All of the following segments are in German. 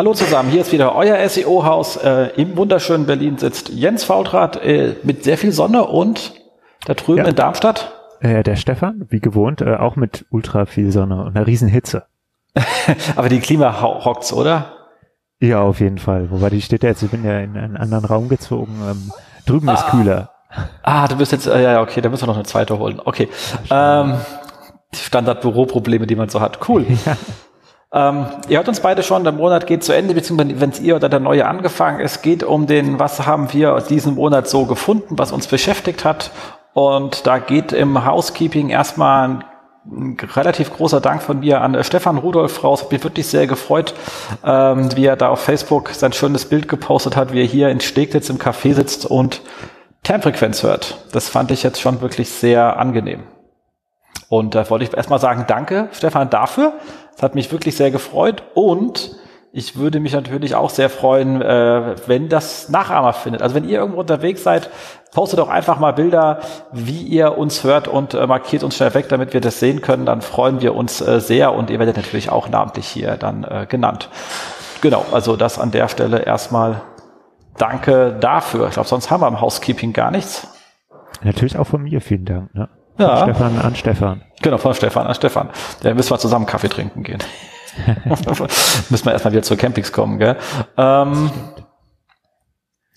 Hallo zusammen, hier ist wieder euer SEO-Haus. Äh, Im wunderschönen Berlin sitzt Jens Faultrat äh, mit sehr viel Sonne und da drüben ja. in Darmstadt. Äh, der Stefan, wie gewohnt, äh, auch mit ultra viel Sonne und einer riesen Hitze. Aber die Klima hockt's, oder? Ja, auf jeden Fall. Wobei die steht ja jetzt, ich bin ja in einen anderen Raum gezogen. Ähm, drüben ah. ist kühler. Ah, du bist jetzt, äh, ja, okay, da müssen wir noch eine zweite holen. Okay. Ähm, Standard-Büroprobleme, die man so hat. Cool. Ja. Ähm, ihr hört uns beide schon, der Monat geht zu Ende, beziehungsweise wenn es ihr oder der neue angefangen ist, geht um den, was haben wir diesen Monat so gefunden, was uns beschäftigt hat. Und da geht im Housekeeping erstmal ein, ein relativ großer Dank von mir an Stefan Rudolf raus. Hab mich wirklich sehr gefreut, ähm, wie er da auf Facebook sein schönes Bild gepostet hat, wie er hier in Steglitz im Café sitzt und Termfrequenz hört. Das fand ich jetzt schon wirklich sehr angenehm. Und da wollte ich erstmal sagen, danke, Stefan, dafür. Das hat mich wirklich sehr gefreut. Und ich würde mich natürlich auch sehr freuen, äh, wenn das Nachahmer findet. Also wenn ihr irgendwo unterwegs seid, postet doch einfach mal Bilder, wie ihr uns hört und äh, markiert uns schnell weg, damit wir das sehen können. Dann freuen wir uns äh, sehr und ihr werdet natürlich auch namentlich hier dann äh, genannt. Genau, also das an der Stelle erstmal danke dafür. Ich glaube, sonst haben wir im Housekeeping gar nichts. Natürlich auch von mir vielen Dank. Ne? Ja. Stefan an Stefan. Genau, von Stefan an Stefan. Dann müssen wir zusammen Kaffee trinken gehen. müssen wir erstmal wieder zur Campings kommen, gell? Ähm,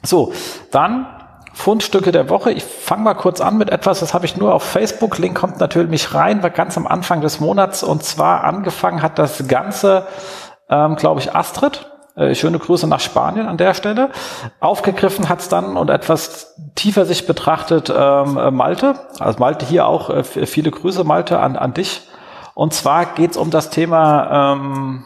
so, dann Fundstücke der Woche. Ich fange mal kurz an mit etwas, das habe ich nur auf Facebook. Link kommt natürlich rein, war ganz am Anfang des Monats. Und zwar angefangen hat das Ganze, ähm, glaube ich, Astrid. Äh, schöne Grüße nach Spanien an der Stelle. Aufgegriffen hat's dann und etwas tiefer sich betrachtet ähm, äh, Malte. Also Malte hier auch äh, viele Grüße, Malte, an, an dich. Und zwar geht's um das Thema ähm,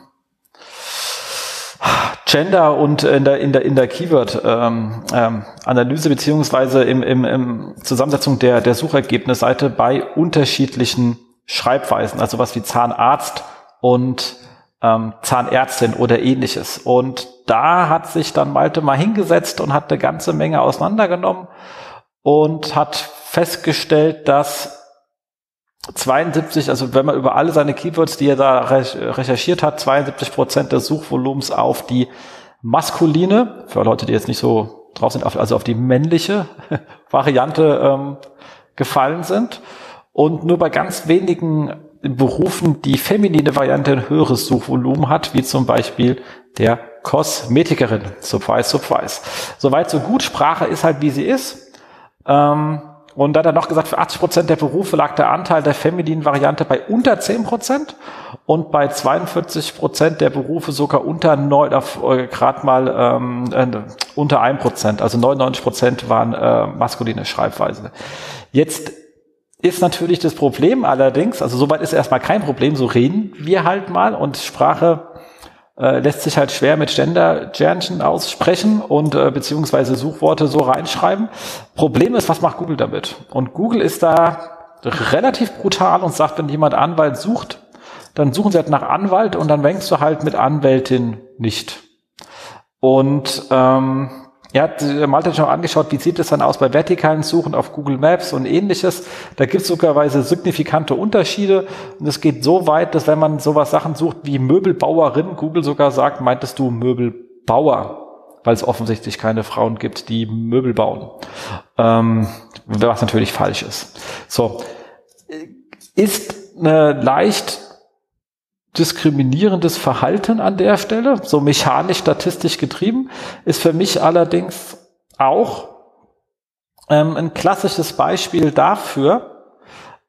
Gender und in der, in der, in der Keyword-Analyse ähm, ähm, beziehungsweise im, im, im Zusammensetzung der, der Suchergebnisseite bei unterschiedlichen Schreibweisen, also was wie Zahnarzt und ähm, Zahnärztin oder ähnliches. Und da hat sich dann Malte mal hingesetzt und hat eine ganze Menge auseinandergenommen und hat festgestellt, dass 72, also wenn man über alle seine Keywords, die er da recherchiert hat, 72 Prozent des Suchvolumens auf die maskuline, für Leute, die jetzt nicht so drauf sind, also auf die männliche Variante ähm, gefallen sind und nur bei ganz wenigen Berufen die feminine Variante ein höheres Suchvolumen hat, wie zum Beispiel der Kosmetikerin. Surprise, surprise. Soweit so gut. Sprache ist halt, wie sie ist. Ähm, und da hat er noch gesagt, für 80 Prozent der Berufe lag der Anteil der femininen Variante bei unter 10 Prozent und bei 42 Prozent der Berufe sogar unter neun, äh, gerade mal ähm, äh, unter 1 Prozent. Also 99 Prozent waren äh, maskuline Schreibweise. Jetzt ist natürlich das Problem allerdings, also soweit ist erstmal kein Problem, so reden wir halt mal und Sprache äh, lässt sich halt schwer mit Gender-Sternchen aussprechen und äh, beziehungsweise Suchworte so reinschreiben. Problem ist, was macht Google damit? Und Google ist da relativ brutal und sagt, wenn jemand Anwalt sucht, dann suchen sie halt nach Anwalt und dann wängst du halt mit Anwältin nicht. Und ähm, er hat Malte schon angeschaut, wie sieht es dann aus bei vertikalen Suchen auf Google Maps und ähnliches. Da gibt es sogarweise signifikante Unterschiede. Und es geht so weit, dass wenn man sowas Sachen sucht wie Möbelbauerin, Google sogar sagt, meintest du Möbelbauer, weil es offensichtlich keine Frauen gibt, die Möbel bauen. Ähm, was natürlich falsch ist. So. Ist eine leicht diskriminierendes Verhalten an der Stelle, so mechanisch statistisch getrieben, ist für mich allerdings auch ähm, ein klassisches Beispiel dafür,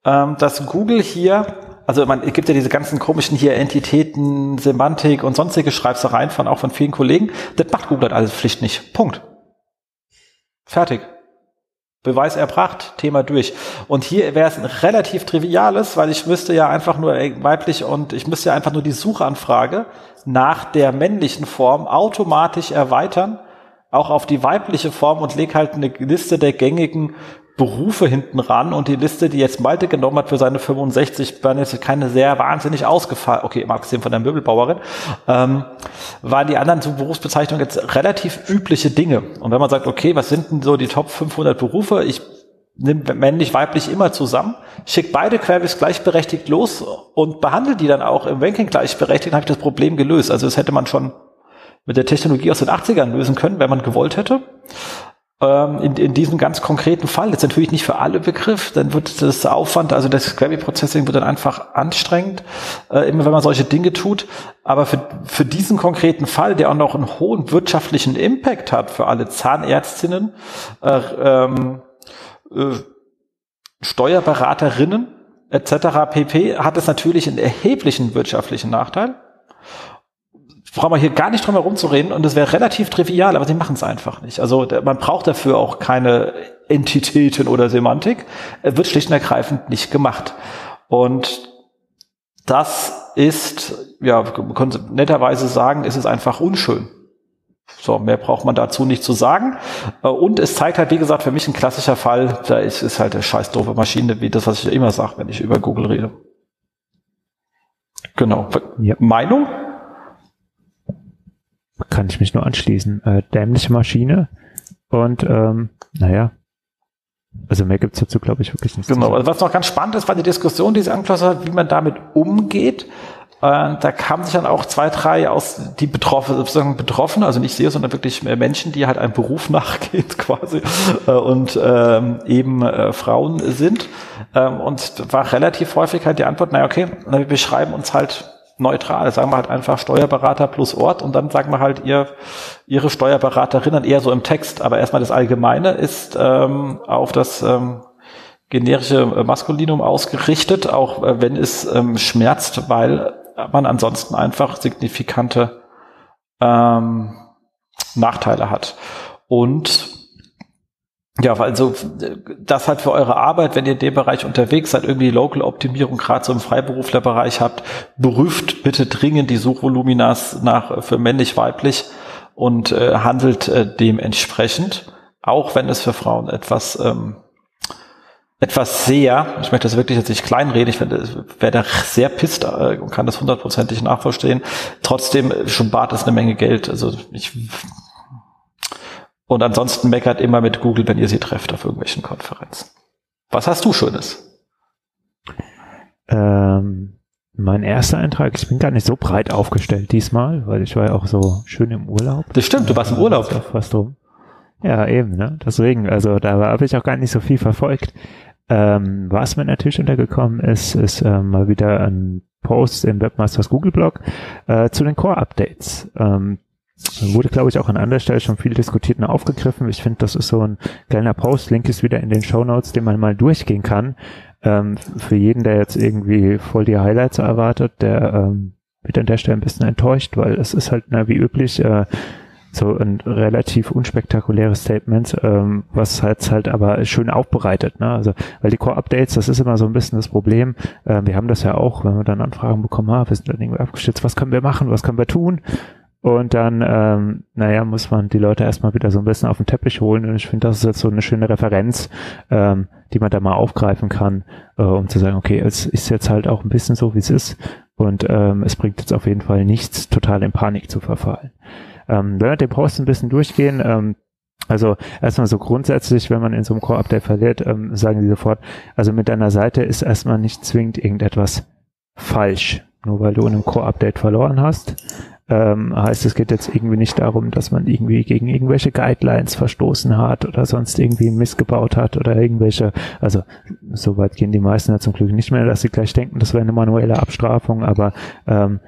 ähm, dass Google hier, also man es gibt ja diese ganzen komischen hier Entitäten, Semantik und sonstige Schreibsereien von auch von vielen Kollegen, das macht Google halt alles Pflicht nicht. Punkt. Fertig. Beweis erbracht, Thema durch. Und hier wäre es ein relativ triviales, weil ich müsste ja einfach nur weiblich und ich müsste ja einfach nur die Suchanfrage nach der männlichen Form automatisch erweitern auch auf die weibliche Form und leg halt eine Liste der gängigen Berufe hinten ran und die Liste, die jetzt Malte genommen hat für seine 65, war jetzt keine sehr wahnsinnig ausgefallen, okay, mal abgesehen von der Möbelbauerin, ähm, waren die anderen so Berufsbezeichnungen jetzt relativ übliche Dinge. Und wenn man sagt, okay, was sind denn so die Top 500 Berufe? Ich nehme männlich, weiblich immer zusammen, schickt beide Querbys gleichberechtigt los und behandelt die dann auch im Ranking gleichberechtigt, habe ich das Problem gelöst. Also das hätte man schon mit der Technologie aus den 80ern lösen können, wenn man gewollt hätte in, in diesem ganz konkreten Fall, jetzt natürlich nicht für alle Begriff, dann wird das Aufwand, also das Query Processing wird dann einfach anstrengend, äh, immer wenn man solche Dinge tut. Aber für, für diesen konkreten Fall, der auch noch einen hohen wirtschaftlichen Impact hat für alle Zahnärztinnen, äh, ähm, äh, Steuerberaterinnen etc. pp, hat es natürlich einen erheblichen wirtschaftlichen Nachteil brauchen wir hier gar nicht drum herum zu reden und es wäre relativ trivial, aber sie machen es einfach nicht. Also man braucht dafür auch keine Entitäten oder Semantik. Es wird schlicht und ergreifend nicht gemacht. Und das ist, ja, man könnte netterweise sagen, ist es einfach unschön. So, mehr braucht man dazu nicht zu sagen. Äh, und es zeigt halt, wie gesagt, für mich ein klassischer Fall, da ist, ist halt eine scheiß doofe Maschine, wie das, was ich immer sage, wenn ich über Google rede. Genau. Ja. Meinung? Kann ich mich nur anschließen. Äh, dämliche Maschine und ähm, naja, also mehr gibt's dazu, glaube ich, wirklich nicht. Genau, also was noch ganz spannend ist, war die Diskussion, die sie angeschlossen hat, wie man damit umgeht. Äh, da kamen sich dann auch zwei, drei aus die betroffen, sozusagen betroffen, also nicht sehr, sondern wirklich Menschen, die halt einem Beruf nachgehen quasi äh, und ähm, eben äh, Frauen sind. Ähm, und war relativ häufig halt die Antwort, naja, okay, wir beschreiben uns halt neutral. Sagen wir halt einfach Steuerberater plus Ort und dann sagen wir halt ihr, ihre Steuerberaterinnen eher so im Text. Aber erstmal das Allgemeine ist ähm, auf das ähm, generische Maskulinum ausgerichtet, auch äh, wenn es ähm, schmerzt, weil man ansonsten einfach signifikante ähm, Nachteile hat. Und ja, also das halt für eure Arbeit, wenn ihr in dem Bereich unterwegs seid, irgendwie Local-Optimierung gerade so im Freiberuflerbereich habt, berüft bitte dringend die Suchvoluminas nach für männlich-weiblich und äh, handelt äh, dementsprechend, auch wenn es für Frauen etwas ähm, etwas sehr, ich möchte das wirklich jetzt nicht kleinreden, ich wäre da sehr pisst äh, und kann das hundertprozentig nachverstehen. Trotzdem schon bat es eine Menge Geld. Also ich und ansonsten meckert immer mit Google, wenn ihr sie trefft auf irgendwelchen Konferenzen. Was hast du Schönes? Ähm, mein erster Eintrag, ich bin gar nicht so breit aufgestellt diesmal, weil ich war ja auch so schön im Urlaub. Das stimmt, du warst im Urlaub. Fast rum. Ja, eben, ne? Deswegen, also da habe ich auch gar nicht so viel verfolgt. Ähm, was mir natürlich untergekommen ist, ist äh, mal wieder ein Post im Webmasters Google Blog äh, zu den Core Updates. Ähm, Wurde, glaube ich, auch an anderer Stelle schon viel diskutiert und aufgegriffen. Ich finde, das ist so ein kleiner Post. Link ist wieder in den Show Notes, den man mal durchgehen kann. Ähm, für jeden, der jetzt irgendwie voll die Highlights erwartet, der ähm, wird an der Stelle ein bisschen enttäuscht, weil es ist halt, na, wie üblich, äh, so ein relativ unspektakuläres Statement, ähm, was halt halt aber schön aufbereitet, ne? Also, weil die Core-Updates, das ist immer so ein bisschen das Problem. Äh, wir haben das ja auch, wenn wir dann Anfragen bekommen, ah, wir sind dann irgendwie abgestützt, was können wir machen, was können wir tun? Und dann, ähm, naja, muss man die Leute erstmal wieder so ein bisschen auf den Teppich holen. Und ich finde, das ist jetzt so eine schöne Referenz, ähm, die man da mal aufgreifen kann, äh, um zu sagen, okay, es ist jetzt halt auch ein bisschen so, wie es ist. Und ähm, es bringt jetzt auf jeden Fall nichts, total in Panik zu verfallen. Ähm, wenn wir den Post ein bisschen durchgehen, ähm, also erstmal so grundsätzlich, wenn man in so einem Core-Update verliert, ähm, sagen sie sofort, also mit deiner Seite ist erstmal nicht zwingend irgendetwas falsch, nur weil du in einem Core-Update verloren hast ähm, heißt, es geht jetzt irgendwie nicht darum, dass man irgendwie gegen irgendwelche Guidelines verstoßen hat oder sonst irgendwie missgebaut hat oder irgendwelche, also soweit gehen die meisten ja zum Glück nicht mehr, dass sie gleich denken, das wäre eine manuelle Abstrafung, aber ähm,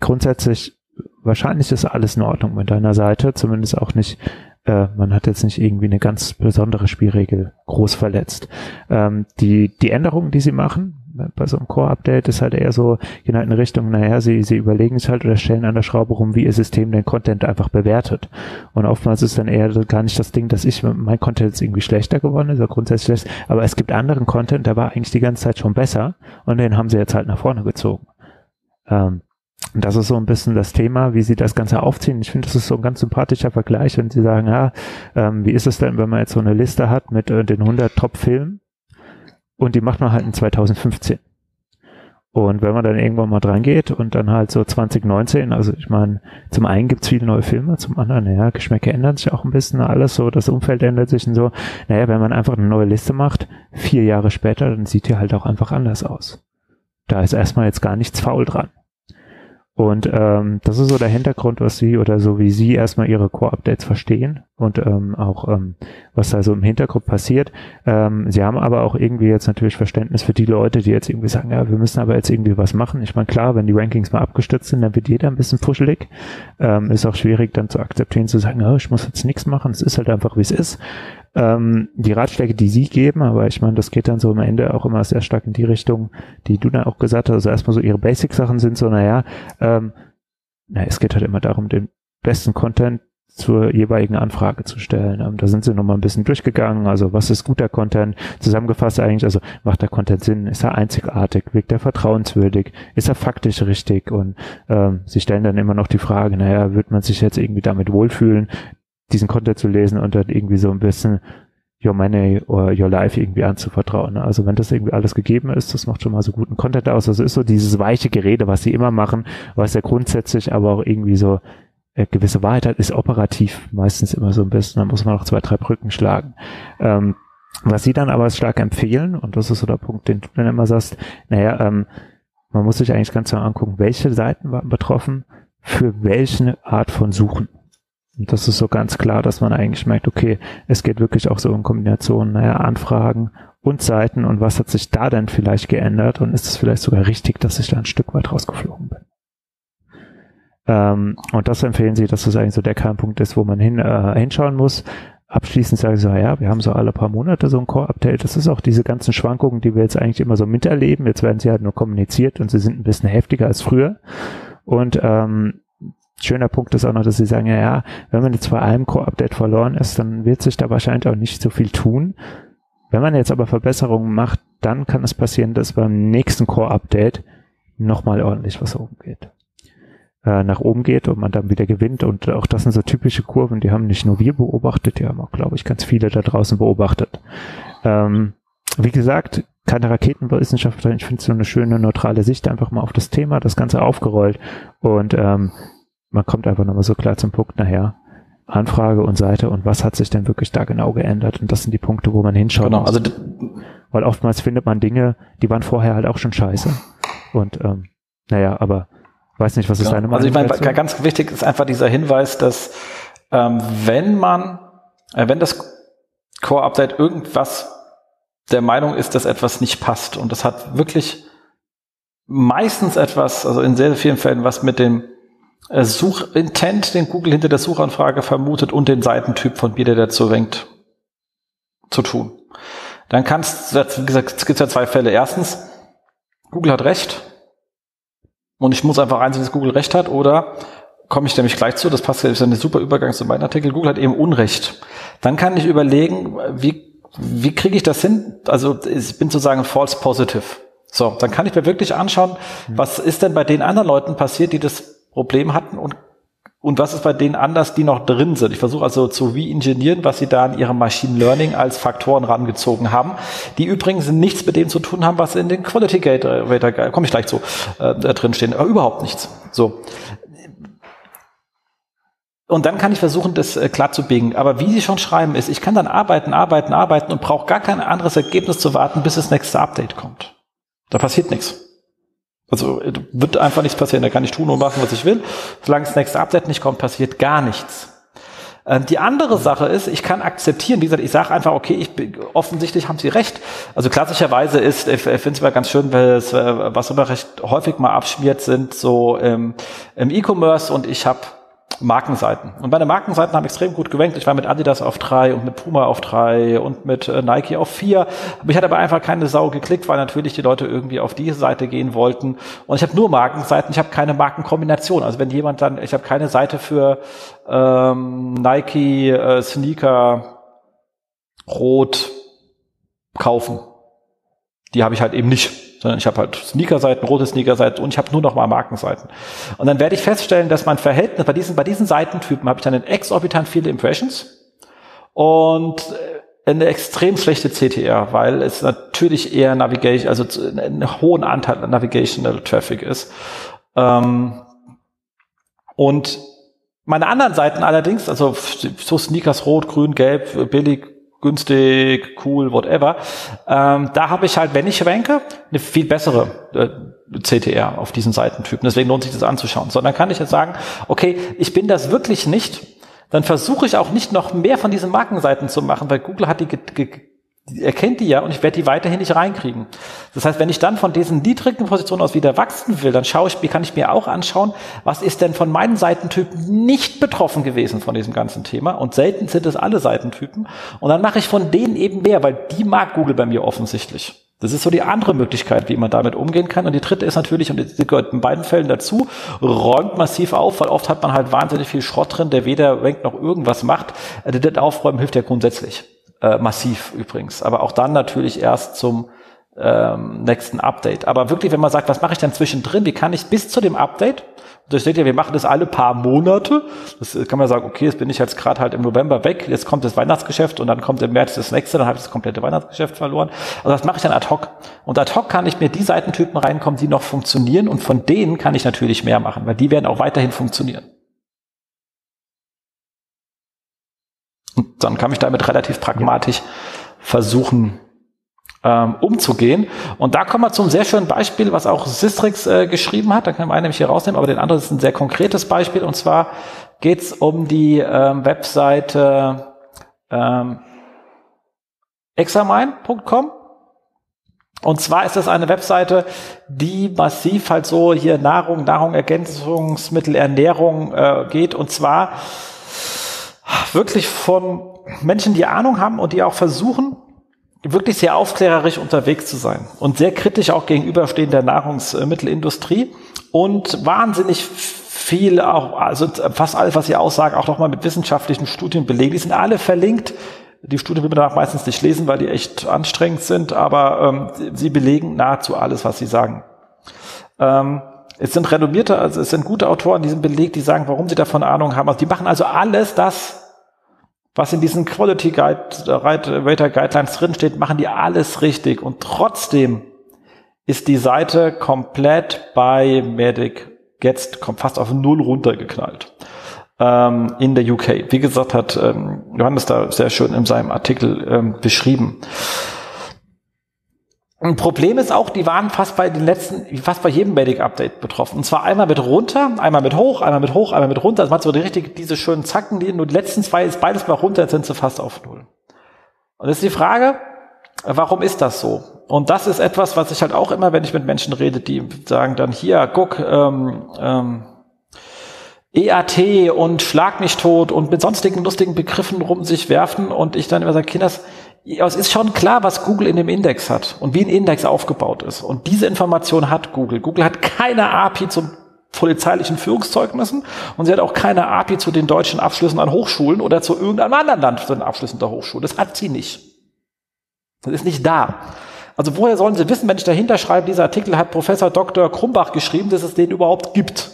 grundsätzlich wahrscheinlich ist alles in Ordnung mit deiner Seite, zumindest auch nicht äh, man hat jetzt nicht irgendwie eine ganz besondere Spielregel groß verletzt. Ähm, die, die Änderungen, die sie machen, bei so einem Core-Update ist halt eher so, gehen halt in Richtung, naja, sie, sie überlegen es halt oder stellen an der Schraube rum, wie ihr System den Content einfach bewertet. Und oftmals ist dann eher gar nicht das Ding, dass ich, mein Content ist irgendwie schlechter geworden ist, oder grundsätzlich schlecht, aber es gibt anderen Content, der war eigentlich die ganze Zeit schon besser und den haben sie jetzt halt nach vorne gezogen. Ähm, Und das ist so ein bisschen das Thema, wie sie das Ganze aufziehen. Ich finde, das ist so ein ganz sympathischer Vergleich, wenn sie sagen, ja, ähm, wie ist es denn, wenn man jetzt so eine Liste hat mit äh, den 100 Top-Filmen und die macht man halt in 2015. Und wenn man dann irgendwann mal dran geht und dann halt so 2019, also ich meine, zum einen gibt's viele neue Filme, zum anderen, naja, Geschmäcke ändern sich auch ein bisschen, alles so, das Umfeld ändert sich und so. Naja, wenn man einfach eine neue Liste macht, vier Jahre später, dann sieht die halt auch einfach anders aus. Da ist erstmal jetzt gar nichts faul dran. Und ähm, das ist so der Hintergrund, was sie oder so wie sie erstmal ihre Core-Updates verstehen und ähm, auch ähm, was da so im Hintergrund passiert. Ähm, sie haben aber auch irgendwie jetzt natürlich Verständnis für die Leute, die jetzt irgendwie sagen, ja, wir müssen aber jetzt irgendwie was machen. Ich meine, klar, wenn die Rankings mal abgestürzt sind, dann wird jeder ein bisschen puschelig. Ähm, ist auch schwierig dann zu akzeptieren, zu sagen, oh, ich muss jetzt nichts machen, es ist halt einfach, wie es ist ähm, die Ratschläge, die sie geben, aber ich meine, das geht dann so am Ende auch immer sehr stark in die Richtung, die du dann auch gesagt hast. Also erstmal so ihre Basic-Sachen sind so, naja, ähm, na, es geht halt immer darum, den besten Content zur jeweiligen Anfrage zu stellen. Ähm, da sind sie nochmal ein bisschen durchgegangen. Also was ist guter Content? Zusammengefasst eigentlich, also macht der Content Sinn? Ist er einzigartig? Wirkt er vertrauenswürdig? Ist er faktisch richtig? Und ähm, sie stellen dann immer noch die Frage, naja, wird man sich jetzt irgendwie damit wohlfühlen? Diesen Content zu lesen und dann irgendwie so ein bisschen Your Money or Your Life irgendwie anzuvertrauen. Ne? Also wenn das irgendwie alles gegeben ist, das macht schon mal so guten Content aus. Also ist so dieses weiche Gerede, was sie immer machen, was ja grundsätzlich aber auch irgendwie so äh, gewisse Wahrheit hat, ist operativ meistens immer so ein bisschen, da muss man noch zwei, drei Brücken schlagen. Ähm, was sie dann aber stark empfehlen, und das ist so der Punkt, den du dann immer sagst, naja, ähm, man muss sich eigentlich ganz genau angucken, welche Seiten waren betroffen, für welche Art von Suchen. Und das ist so ganz klar, dass man eigentlich merkt, okay, es geht wirklich auch so in Kombination, naja, Anfragen und Seiten und was hat sich da denn vielleicht geändert und ist es vielleicht sogar richtig, dass ich da ein Stück weit rausgeflogen bin. Ähm, und das empfehlen sie, dass das eigentlich so der Kernpunkt ist, wo man hin, äh, hinschauen muss. Abschließend sage ich so, ja, wir haben so alle paar Monate so ein Core-Update. Das ist auch diese ganzen Schwankungen, die wir jetzt eigentlich immer so miterleben. Jetzt werden sie halt nur kommuniziert und sie sind ein bisschen heftiger als früher. Und ähm, schöner Punkt ist auch noch, dass sie sagen, ja, ja, wenn man jetzt bei einem Core-Update verloren ist, dann wird sich da wahrscheinlich auch nicht so viel tun. Wenn man jetzt aber Verbesserungen macht, dann kann es passieren, dass beim nächsten Core-Update nochmal ordentlich was oben geht. Äh, nach oben geht und man dann wieder gewinnt. Und auch das sind so typische Kurven, die haben nicht nur wir beobachtet, die haben auch, glaube ich, ganz viele da draußen beobachtet. Ähm, wie gesagt, keine Raketenwissenschaftler, ich finde es so eine schöne neutrale Sicht einfach mal auf das Thema, das Ganze aufgerollt und ähm, man kommt einfach nochmal so klar zum Punkt nachher. Anfrage und Seite und was hat sich denn wirklich da genau geändert? Und das sind die Punkte, wo man hinschaut. Genau, also weil oftmals findet man Dinge, die waren vorher halt auch schon scheiße. Und ähm, naja, aber weiß nicht, was ist genau. deine Meinung? Also ich meine, ganz wichtig ist einfach dieser Hinweis, dass ähm, wenn man, äh, wenn das Core-Update irgendwas der Meinung ist, dass etwas nicht passt und das hat wirklich meistens etwas, also in sehr, sehr vielen Fällen was mit dem Suchintent, den Google hinter der Suchanfrage vermutet und den Seitentyp von wie der dazu renkt, zu tun. Dann kannst, wie gesagt, es gibt ja zwei Fälle. Erstens, Google hat recht und ich muss einfach einsehen, dass Google recht hat oder komme ich nämlich gleich zu, das passt ja, ist ein super Übergang zu meinem Artikel, Google hat eben Unrecht. Dann kann ich überlegen, wie, wie kriege ich das hin? Also ich bin sozusagen false positive. So, dann kann ich mir wirklich anschauen, was ist denn bei den anderen Leuten passiert, die das Problem hatten und und was ist bei denen anders, die noch drin sind? Ich versuche also zu re-ingenieren, was sie da in ihrem Machine Learning als Faktoren rangezogen haben, die übrigens nichts mit dem zu tun haben, was in den Quality Gate, äh, komme ich gleich zu, äh, drin stehen, aber überhaupt nichts. So. Und dann kann ich versuchen, das äh, klar zu biegen. Aber wie Sie schon schreiben, ist, ich kann dann arbeiten, arbeiten, arbeiten und brauche gar kein anderes Ergebnis zu warten, bis das nächste Update kommt. Da passiert nichts. Also wird einfach nichts passieren. Da kann ich tun und machen, was ich will. Solange das nächste Update nicht kommt, passiert gar nichts. Ähm, die andere Sache ist, ich kann akzeptieren, wie gesagt, ich sage einfach, okay, ich offensichtlich haben Sie recht. Also klassischerweise ist, ich finde es immer ganz schön, weil es, äh, was immer recht häufig mal abschmiert, sind so ähm, im E-Commerce und ich habe Markenseiten. Und meine Markenseiten haben extrem gut gewankt. Ich war mit Adidas auf drei und mit Puma auf drei und mit äh, Nike auf vier. Mich hat aber einfach keine Sau geklickt, weil natürlich die Leute irgendwie auf diese Seite gehen wollten. Und ich habe nur Markenseiten, ich habe keine Markenkombination. Also wenn jemand dann, ich habe keine Seite für ähm, Nike äh, Sneaker Rot kaufen. Die habe ich halt eben nicht. Sondern ich habe halt Sneaker-Seiten, rote Sneaker-Seiten und ich habe nur noch mal Markenseiten. Und dann werde ich feststellen, dass mein Verhältnis bei diesen, bei diesen Seitentypen habe ich dann exorbitant viele Impressions und eine extrem schlechte CTR, weil es natürlich eher Navigation, also einen hohen Anteil an Navigational Traffic ist. Ähm, und meine anderen Seiten allerdings, also so Sneakers rot, grün, gelb, billig, günstig, cool, whatever, ähm, da habe ich halt, wenn ich ranke, eine viel bessere äh, CTR auf diesen Seitentypen. Deswegen lohnt sich das anzuschauen. So, dann kann ich jetzt sagen, okay, ich bin das wirklich nicht dann versuche ich auch nicht noch mehr von diesen Markenseiten zu machen, weil Google hat die, die erkennt die ja und ich werde die weiterhin nicht reinkriegen. Das heißt, wenn ich dann von diesen niedrigen Positionen aus wieder wachsen will, dann schaue ich, wie kann ich mir auch anschauen, was ist denn von meinen Seitentypen nicht betroffen gewesen von diesem ganzen Thema und selten sind es alle Seitentypen und dann mache ich von denen eben mehr, weil die mag Google bei mir offensichtlich. Das ist so die andere Möglichkeit, wie man damit umgehen kann. Und die dritte ist natürlich, und die gehört in beiden Fällen dazu, räumt massiv auf, weil oft hat man halt wahnsinnig viel Schrott drin, der weder rankt noch irgendwas macht. Also das Aufräumen hilft ja grundsätzlich. Äh, massiv übrigens. Aber auch dann natürlich erst zum ähm, nächsten Update. Aber wirklich, wenn man sagt, was mache ich denn zwischendrin, wie kann ich bis zu dem Update da steht ja, wir machen das alle paar Monate. Das kann man sagen, okay, jetzt bin ich jetzt gerade halt im November weg, jetzt kommt das Weihnachtsgeschäft und dann kommt im März das nächste, dann habe ich das komplette Weihnachtsgeschäft verloren. Also das mache ich dann ad hoc. Und ad hoc kann ich mir die Seitentypen reinkommen, die noch funktionieren und von denen kann ich natürlich mehr machen, weil die werden auch weiterhin funktionieren. Und dann kann ich damit relativ pragmatisch versuchen, ähm, umzugehen. Und da kommen wir zum sehr schönen Beispiel, was auch Sistrix äh, geschrieben hat. Da kann man einen nämlich hier rausnehmen, aber den anderen ist ein sehr konkretes Beispiel. Und zwar geht es um die ähm, Webseite ähm, examine.com. Und zwar ist das eine Webseite, die massiv halt so hier Nahrung, Nahrung, Ergänzungsmittel, Ernährung äh, geht. Und zwar wirklich von Menschen, die Ahnung haben und die auch versuchen, wirklich sehr aufklärerisch unterwegs zu sein und sehr kritisch auch gegenüberstehen der Nahrungsmittelindustrie und wahnsinnig viel auch, also fast alles, was sie aussagen, auch nochmal mit wissenschaftlichen Studien belegen. Die sind alle verlinkt. Die Studien will man danach meistens nicht lesen, weil die echt anstrengend sind, aber ähm, sie belegen nahezu alles, was sie sagen. Ähm, es sind renommierte, also es sind gute Autoren, die sind belegt, die sagen, warum sie davon Ahnung haben. Also die machen also alles das, was in diesen Quality Guide, Rater Guidelines drinsteht, machen die alles richtig. Und trotzdem ist die Seite komplett bei Medic jetzt kommt fast auf Null runtergeknallt ähm, in der UK. Wie gesagt, hat ähm, Johannes da sehr schön in seinem Artikel ähm, beschrieben. Ein Problem ist auch, die waren fast bei den letzten, fast bei jedem Medic-Update betroffen. Und zwar einmal mit runter, einmal mit hoch, einmal mit hoch, einmal mit runter. Das macht so die richtig, diese schönen Zacken, die nur die letzten zwei ist beides mal runter, jetzt sind sie fast auf Null. Und jetzt ist die Frage, warum ist das so? Und das ist etwas, was ich halt auch immer, wenn ich mit Menschen rede, die sagen dann, hier, guck, ähm, ähm, EAT und Schlag mich tot und mit sonstigen lustigen Begriffen rum sich werfen und ich dann immer sage, Kinders, es ist schon klar, was Google in dem Index hat und wie ein Index aufgebaut ist. Und diese Information hat Google. Google hat keine API zum polizeilichen Führungszeugnissen und sie hat auch keine API zu den deutschen Abschlüssen an Hochschulen oder zu irgendeinem anderen Land zu den Abschlüssen der Hochschule. Das hat sie nicht. Das ist nicht da. Also woher sollen sie wissen, wenn ich dahinter schreibe, dieser Artikel hat Professor Dr. Krumbach geschrieben, dass es den überhaupt gibt?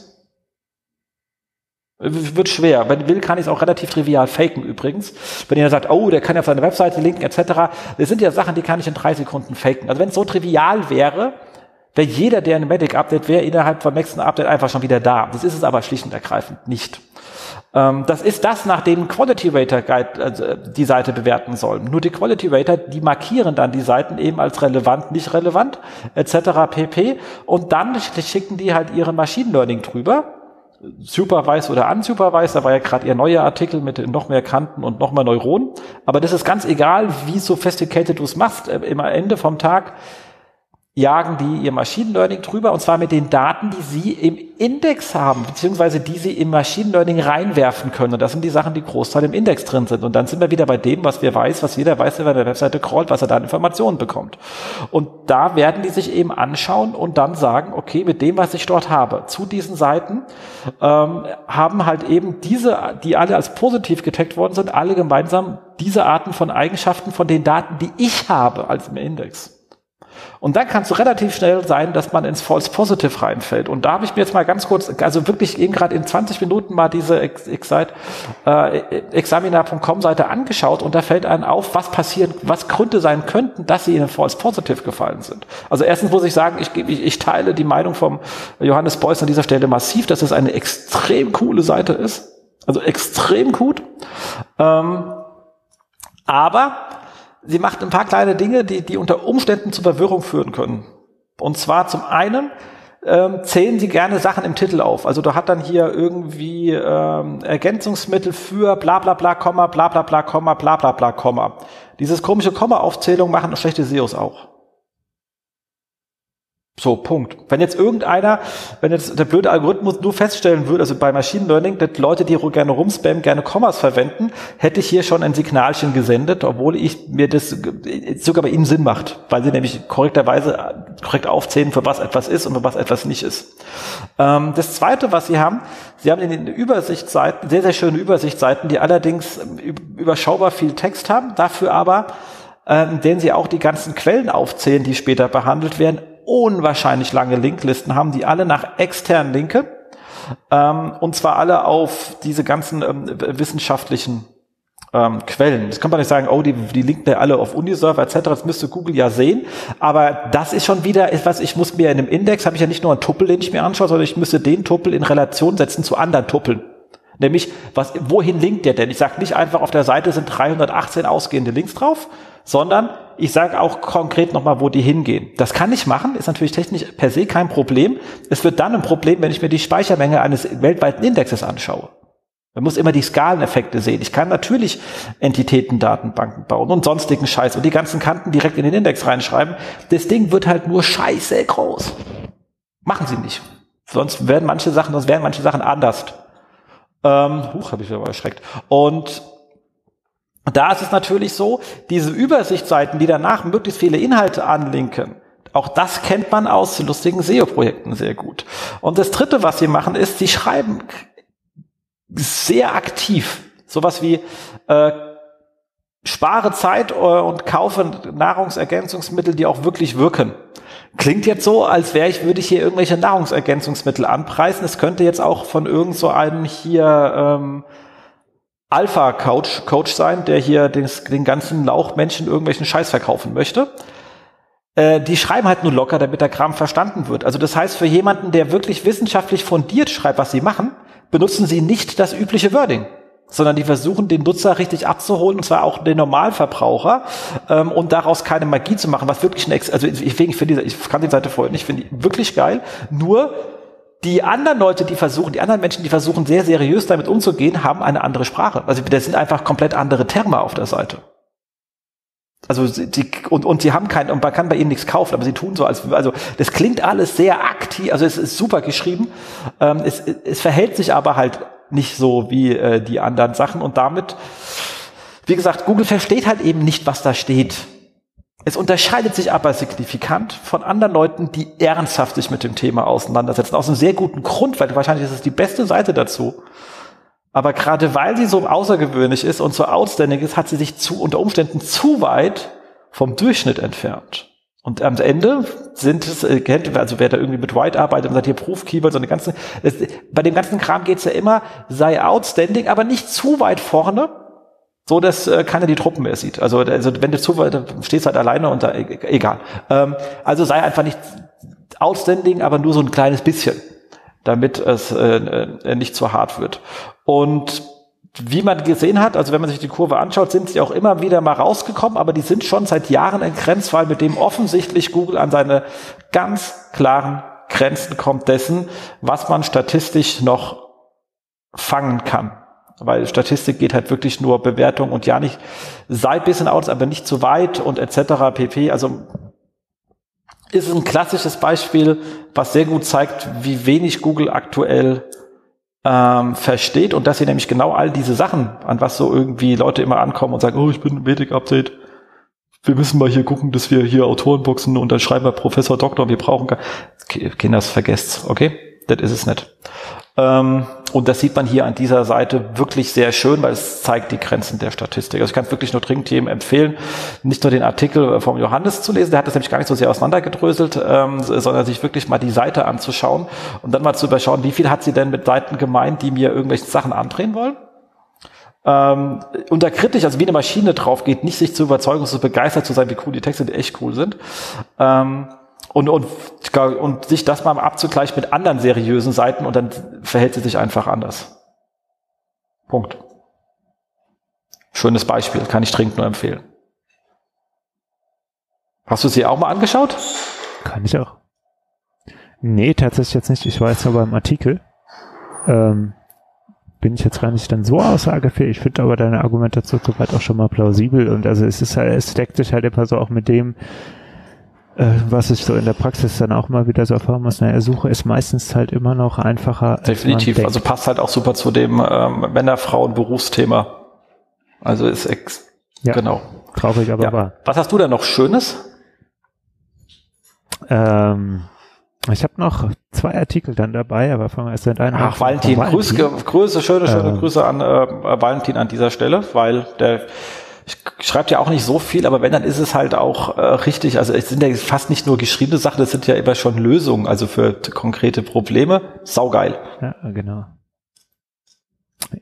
Wird schwer. Wenn will, kann ich es auch relativ trivial faken übrigens. Wenn ihr sagt, oh, der kann ja auf seine Webseite linken etc. Das sind ja Sachen, die kann ich in drei Sekunden faken. Also wenn es so trivial wäre, wäre jeder, der ein Medic-Update wäre, innerhalb vom nächsten Update einfach schon wieder da. Das ist es aber schlicht und ergreifend nicht. Ähm, das ist das, nach dem Quality Rater Guide also die Seite bewerten soll. Nur die Quality Rater, die markieren dann die Seiten eben als relevant, nicht relevant etc. pp. Und dann schicken die halt ihre Machine Learning drüber supervised oder unsupervised, da war ja gerade ihr neuer Artikel mit noch mehr Kanten und noch mehr Neuronen. Aber das ist ganz egal, wie sophisticated du es machst. Äh, Im Ende vom Tag jagen die ihr Machine Learning drüber und zwar mit den Daten, die sie im Index haben, beziehungsweise die sie im Machine Learning reinwerfen können. Und das sind die Sachen, die Großteil im Index drin sind. Und dann sind wir wieder bei dem, was wir weiß, was jeder weiß, der bei der Webseite crawlt, was er da an Informationen bekommt. Und da werden die sich eben anschauen und dann sagen, okay, mit dem, was ich dort habe, zu diesen Seiten, ähm, haben halt eben diese, die alle als positiv getaggt worden sind, alle gemeinsam diese Arten von Eigenschaften von den Daten, die ich habe als im Index. Und dann kann es relativ schnell sein, dass man ins False Positive reinfällt. Und da habe ich mir jetzt mal ganz kurz, also wirklich eben gerade in 20 Minuten mal diese äh, examiner.com Seite angeschaut und da fällt einem auf, was passieren, was Gründe sein könnten, dass sie in ein False Positive gefallen sind. Also erstens muss ich sagen, ich, ich, ich teile die Meinung vom Johannes Beuys an dieser Stelle massiv, dass es eine extrem coole Seite ist. Also extrem gut. Ähm, aber sie macht ein paar kleine Dinge, die, die unter Umständen zu Verwirrung führen können. Und zwar zum einen ähm, zählen sie gerne Sachen im Titel auf. Also da hat dann hier irgendwie ähm, Ergänzungsmittel für bla bla bla, Komma, bla bla bla, Komma, bla bla bla, Komma. Dieses komische Komma-Aufzählung machen schlechte SEOs auch. So, Punkt. Wenn jetzt irgendeiner, wenn jetzt der blöde Algorithmus nur feststellen würde, also bei Machine Learning, dass Leute, die gerne rumspammen, gerne Kommas verwenden, hätte ich hier schon ein Signalchen gesendet, obwohl ich mir das sogar bei ihnen Sinn macht, weil sie nämlich korrekterweise korrekt aufzählen, für was etwas ist und für was etwas nicht ist. Ähm, das zweite, was sie haben, sie haben in den Übersichtsseiten, sehr, sehr schöne Übersichtsseiten, die allerdings überschaubar viel Text haben, dafür aber, äh, in denen sie auch die ganzen Quellen aufzählen, die später behandelt werden, unwahrscheinlich lange Linklisten haben, die alle nach externen linke. Ähm, und zwar alle auf diese ganzen ähm, wissenschaftlichen ähm, Quellen. Das kann man nicht sagen, oh, die, die linken ja alle auf Uniserver etc. Das müsste Google ja sehen. Aber das ist schon wieder etwas, ich muss mir in einem Index, habe ich ja nicht nur einen Tuppel, den ich mir anschaue, sondern ich müsste den Tuppel in Relation setzen zu anderen Tuppeln. Nämlich, was, wohin linkt der denn? Ich sage nicht einfach, auf der Seite sind 318 ausgehende Links drauf, sondern ich sage auch konkret nochmal, wo die hingehen. Das kann ich machen, ist natürlich technisch per se kein Problem. Es wird dann ein Problem, wenn ich mir die Speichermenge eines weltweiten Indexes anschaue. Man muss immer die Skaleneffekte sehen. Ich kann natürlich Entitätendatenbanken bauen und sonstigen Scheiß und die ganzen Kanten direkt in den Index reinschreiben. Das Ding wird halt nur scheiße groß. Machen Sie nicht. Sonst werden manche Sachen, sonst werden manche Sachen anders. Ähm, huch, habe ich aber erschreckt. Und da ist es natürlich so, diese Übersichtsseiten, die danach möglichst viele Inhalte anlinken, auch das kennt man aus lustigen SEO-Projekten sehr gut. Und das Dritte, was sie machen, ist, sie schreiben sehr aktiv. Sowas wie äh, spare Zeit äh, und kaufe Nahrungsergänzungsmittel, die auch wirklich wirken. Klingt jetzt so, als wäre ich, würde ich hier irgendwelche Nahrungsergänzungsmittel anpreisen. Es könnte jetzt auch von irgend so einem hier ähm, Alpha-Coach Coach sein, der hier den, den ganzen Lauchmenschen irgendwelchen Scheiß verkaufen möchte. Äh, die schreiben halt nur locker, damit der Kram verstanden wird. Also das heißt, für jemanden, der wirklich wissenschaftlich fundiert schreibt, was sie machen, benutzen sie nicht das übliche Wording sondern die versuchen, den Nutzer richtig abzuholen, und zwar auch den Normalverbraucher, ähm, und daraus keine Magie zu machen, was wirklich ein, Ex also ich, ich finde, ich kann die Seite vorher nicht, finde die wirklich geil, nur die anderen Leute, die versuchen, die anderen Menschen, die versuchen, sehr seriös damit umzugehen, haben eine andere Sprache. Also das sind einfach komplett andere Terme auf der Seite. Also die, und, und sie haben kein, und man kann bei ihnen nichts kaufen, aber sie tun so, als also das klingt alles sehr aktiv, also es ist super geschrieben. Ähm, es, es verhält sich aber halt nicht so wie äh, die anderen Sachen und damit, wie gesagt, Google versteht halt eben nicht, was da steht. Es unterscheidet sich aber signifikant von anderen Leuten, die ernsthaft sich mit dem Thema auseinandersetzen. Aus einem sehr guten Grund, weil wahrscheinlich ist es die beste Seite dazu. Aber gerade weil sie so außergewöhnlich ist und so outstanding ist, hat sie sich zu, unter Umständen zu weit vom Durchschnitt entfernt. Und am Ende sind es, äh, also wer da irgendwie mit White arbeitet und sagt hier Proof Keywords und die ganzen, das, bei dem ganzen Kram geht's ja immer, sei outstanding, aber nicht zu weit vorne, so dass äh, keiner die Truppen mehr sieht. Also, also wenn du zu weit stehst halt alleine und da, e-, egal. Ähm, also sei einfach nicht outstanding, aber nur so ein kleines bisschen, damit es äh, äh, nicht zu hart wird. Und wie man gesehen hat, also wenn man sich die Kurve anschaut, sind sie auch immer wieder mal rausgekommen, aber die sind schon seit Jahren ein Grenzfall, mit dem offensichtlich Google an seine ganz klaren Grenzen kommt dessen, was man statistisch noch fangen kann weil Statistik geht halt wirklich nur Bewertung und ja nicht, sei bisschen aus, aber nicht zu weit und etc. pp. Also ist ein klassisches Beispiel, was sehr gut zeigt, wie wenig Google aktuell ähm, versteht und dass sie nämlich genau all diese Sachen, an was so irgendwie Leute immer ankommen und sagen, oh, ich bin ein Vedic-Update, wir müssen mal hier gucken, dass wir hier Autoren boxen und dann schreiben wir Professor Doktor, wir brauchen Kinders vergesst, okay? Das ist es nicht. Ähm, und das sieht man hier an dieser Seite wirklich sehr schön, weil es zeigt die Grenzen der Statistik. Also ich kann es wirklich nur dringend jedem empfehlen, nicht nur den Artikel vom Johannes zu lesen, der hat das nämlich gar nicht so sehr auseinandergedröselt, ähm, sondern sich wirklich mal die Seite anzuschauen und dann mal zu überschauen, wie viel hat sie denn mit Seiten gemeint, die mir irgendwelche Sachen andrehen wollen ähm, unter kritisch, also wie eine Maschine drauf geht, nicht sich zu überzeugen, so begeistert zu sein, wie cool die Texte die echt cool sind. Ähm, und, und, und sich das mal abzugleichen mit anderen seriösen Seiten und dann verhält sie sich einfach anders. Punkt. Schönes Beispiel, kann ich dringend nur empfehlen. Hast du sie auch mal angeschaut? Kann ich auch. Nee, tatsächlich jetzt nicht. Ich jetzt nur beim Artikel. Ähm, bin ich jetzt gar nicht dann so aussagefähig. Ich finde aber deine Argumentation soweit auch schon mal plausibel und also es ist halt, es deckt sich halt immer so auch mit dem, was ich so in der Praxis dann auch mal wieder so erfahren muss. Naja, Suche ist meistens halt immer noch einfacher. Definitiv. Also passt halt auch super zu dem ähm, Männer, Frauen, Berufsthema. Also ist ex ja, genau. Traurig, aber ja. wahr. Was hast du denn noch Schönes? Ähm, ich habe noch zwei Artikel dann dabei, aber fangen wir erst mit einem an. Ach, Valentin, Valentin. Grüße, Grüße, schöne, schöne ähm. Grüße an äh, Valentin an dieser Stelle, weil der schreibt ja auch nicht so viel, aber wenn, dann ist es halt auch äh, richtig. Also es sind ja fast nicht nur geschriebene Sachen, das sind ja immer schon Lösungen, also für konkrete Probleme. Saugeil. Ja, genau.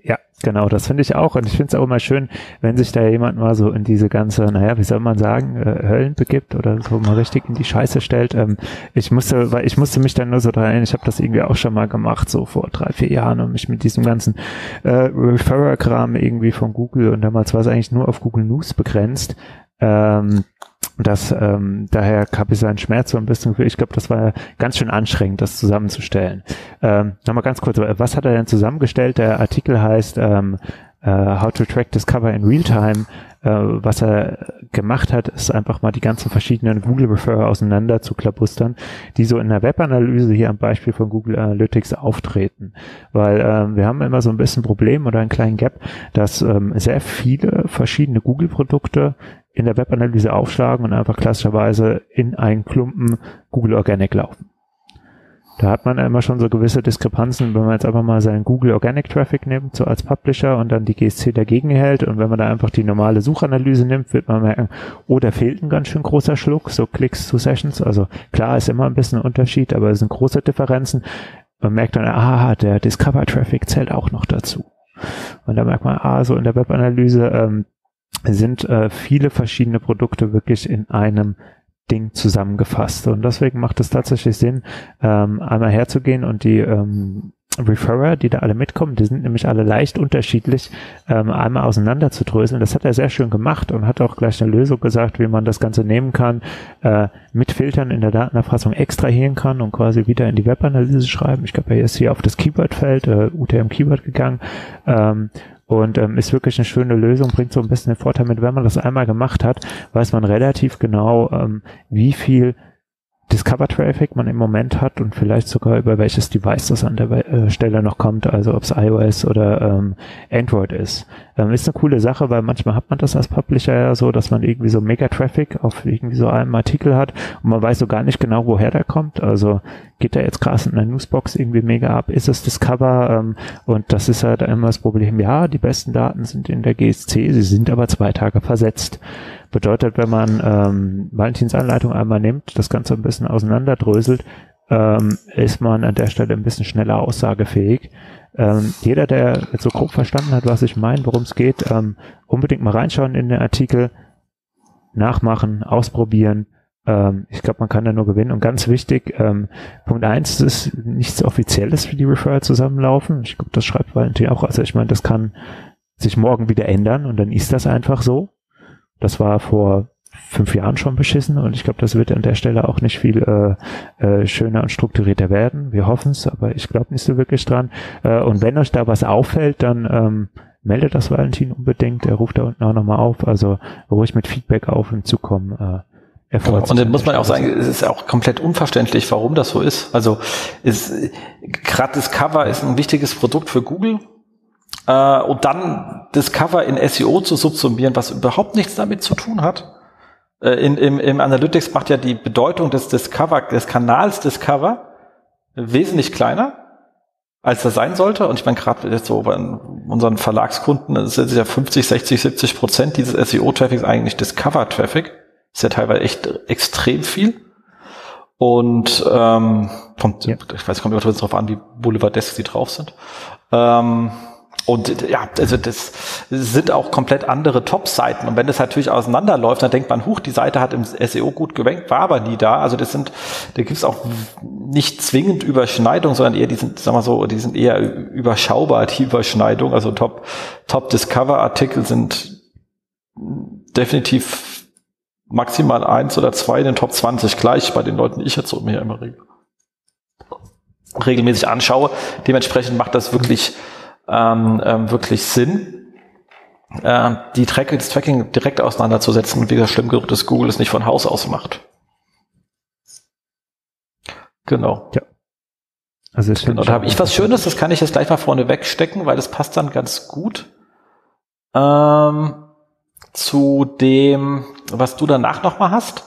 Ja, genau, das finde ich auch. Und ich finde es auch immer schön, wenn sich da jemand mal so in diese ganze, naja, wie soll man sagen, äh, Höllen begibt oder so mal richtig in die Scheiße stellt. Ähm, ich musste, weil ich musste mich dann nur so daran ich habe das irgendwie auch schon mal gemacht, so vor drei, vier Jahren und mich mit diesem ganzen äh, Referrer-Kram irgendwie von Google und damals war es eigentlich nur auf Google News begrenzt. Ähm, das ähm, daher habe ich seinen Schmerz so ein bisschen. Ich glaube, das war ganz schön anstrengend, das zusammenzustellen. Ähm, Nochmal ganz kurz, was hat er denn zusammengestellt? Der Artikel heißt ähm, uh, How to Track Discover in Real Time. Uh, was er gemacht hat, ist einfach mal die ganzen verschiedenen Google Referrer auseinander zu klabustern, die so in der Webanalyse hier am Beispiel von Google Analytics auftreten. Weil ähm, wir haben immer so ein bisschen Problem oder einen kleinen Gap, dass ähm, sehr viele verschiedene Google-Produkte in der Webanalyse aufschlagen und einfach klassischerweise in einen Klumpen Google Organic laufen. Da hat man immer schon so gewisse Diskrepanzen, wenn man jetzt einfach mal seinen Google Organic Traffic nimmt, so als Publisher und dann die GSC dagegen hält und wenn man da einfach die normale Suchanalyse nimmt, wird man merken, oh, da fehlt ein ganz schön großer Schluck, so Klicks zu Sessions. Also klar ist immer ein bisschen ein Unterschied, aber es sind große Differenzen. Man merkt dann, ah, der Discover Traffic zählt auch noch dazu. Und da merkt man, ah, so in der Webanalyse, ähm, sind äh, viele verschiedene Produkte wirklich in einem Ding zusammengefasst. Und deswegen macht es tatsächlich Sinn, ähm, einmal herzugehen und die ähm, Referrer, die da alle mitkommen, die sind nämlich alle leicht unterschiedlich, ähm, einmal auseinander zu dröseln. Das hat er sehr schön gemacht und hat auch gleich eine Lösung gesagt, wie man das Ganze nehmen kann, äh, mit Filtern in der Datenerfassung extrahieren kann und quasi wieder in die Webanalyse schreiben. Ich glaube, er ist hier auf das Keywordfeld, äh, UTM Keyword gegangen ähm, und ähm, ist wirklich eine schöne Lösung, bringt so ein bisschen den Vorteil mit, wenn man das einmal gemacht hat, weiß man relativ genau, ähm, wie viel Discover Traffic man im Moment hat und vielleicht sogar über welches Device das an der äh, Stelle noch kommt, also ob es iOS oder ähm, Android ist. Ähm, ist eine coole Sache, weil manchmal hat man das als Publisher ja so, dass man irgendwie so Mega Traffic auf irgendwie so einem Artikel hat und man weiß so gar nicht genau, woher der kommt. Also geht der jetzt krass in der Newsbox irgendwie mega ab? Ist es Discover? Ähm, und das ist halt immer das Problem. Ja, die besten Daten sind in der GSC, sie sind aber zwei Tage versetzt. Bedeutet, wenn man ähm, Valentins Anleitung einmal nimmt, das Ganze ein bisschen auseinanderdröselt, ähm, ist man an der Stelle ein bisschen schneller aussagefähig. Ähm, jeder, der so grob verstanden hat, was ich meine, worum es geht, ähm, unbedingt mal reinschauen in den Artikel, nachmachen, ausprobieren. Ähm, ich glaube, man kann da nur gewinnen. Und ganz wichtig, ähm, Punkt eins, ist nichts Offizielles für die Referral zusammenlaufen. Ich glaube, das schreibt Valentin auch. Also ich meine, das kann sich morgen wieder ändern und dann ist das einfach so. Das war vor fünf Jahren schon beschissen und ich glaube, das wird an der Stelle auch nicht viel äh, äh, schöner und strukturierter werden. Wir hoffen es, aber ich glaube nicht so wirklich dran. Äh, und wenn euch da was auffällt, dann ähm, meldet das Valentin unbedingt. Er ruft da unten auch nochmal auf. Also ruhig mit Feedback auf und zukommen. Äh, ja, und dann muss man auch sagen, es ist auch komplett unverständlich, warum das so ist. Also gerade das Cover ist ein wichtiges Produkt für Google äh, und dann das Cover in SEO zu subsumieren, was überhaupt nichts damit zu tun hat. Äh, in, im, Im Analytics macht ja die Bedeutung des Discover, des Kanals Discover wesentlich kleiner. als das sein sollte. Und ich meine, gerade jetzt so bei unseren Verlagskunden sind ja 50, 60, 70 Prozent dieses SEO-Traffics eigentlich Discover-Traffic. Ist ja teilweise echt extrem viel. Und ähm, kommt, ja. ich weiß, kommt immer darauf an, wie Boulevardesk sie drauf sind. Ähm, und ja, also das sind auch komplett andere Top-Seiten. Und wenn das natürlich auseinanderläuft, dann denkt man, huch, die Seite hat im SEO gut gewenkt, war aber nie da. Also das sind, da gibt es auch nicht zwingend Überschneidungen, sondern eher, die sind, sagen wir so, die sind eher überschaubar, die Überschneidung. Also Top, Top Discover-Artikel sind definitiv maximal eins oder zwei in den Top 20 gleich bei den Leuten, die ich jetzt so mir immer regelmäßig anschaue. Dementsprechend macht das wirklich ähm, ähm, wirklich Sinn, äh, die Track das Tracking direkt auseinanderzusetzen, wie das schlimm genug dass Google es nicht von Haus aus macht. Genau. Ja. Also es genau, da habe ich was Schönes, das kann ich jetzt gleich mal vorne wegstecken, weil das passt dann ganz gut ähm, zu dem, was du danach nochmal hast,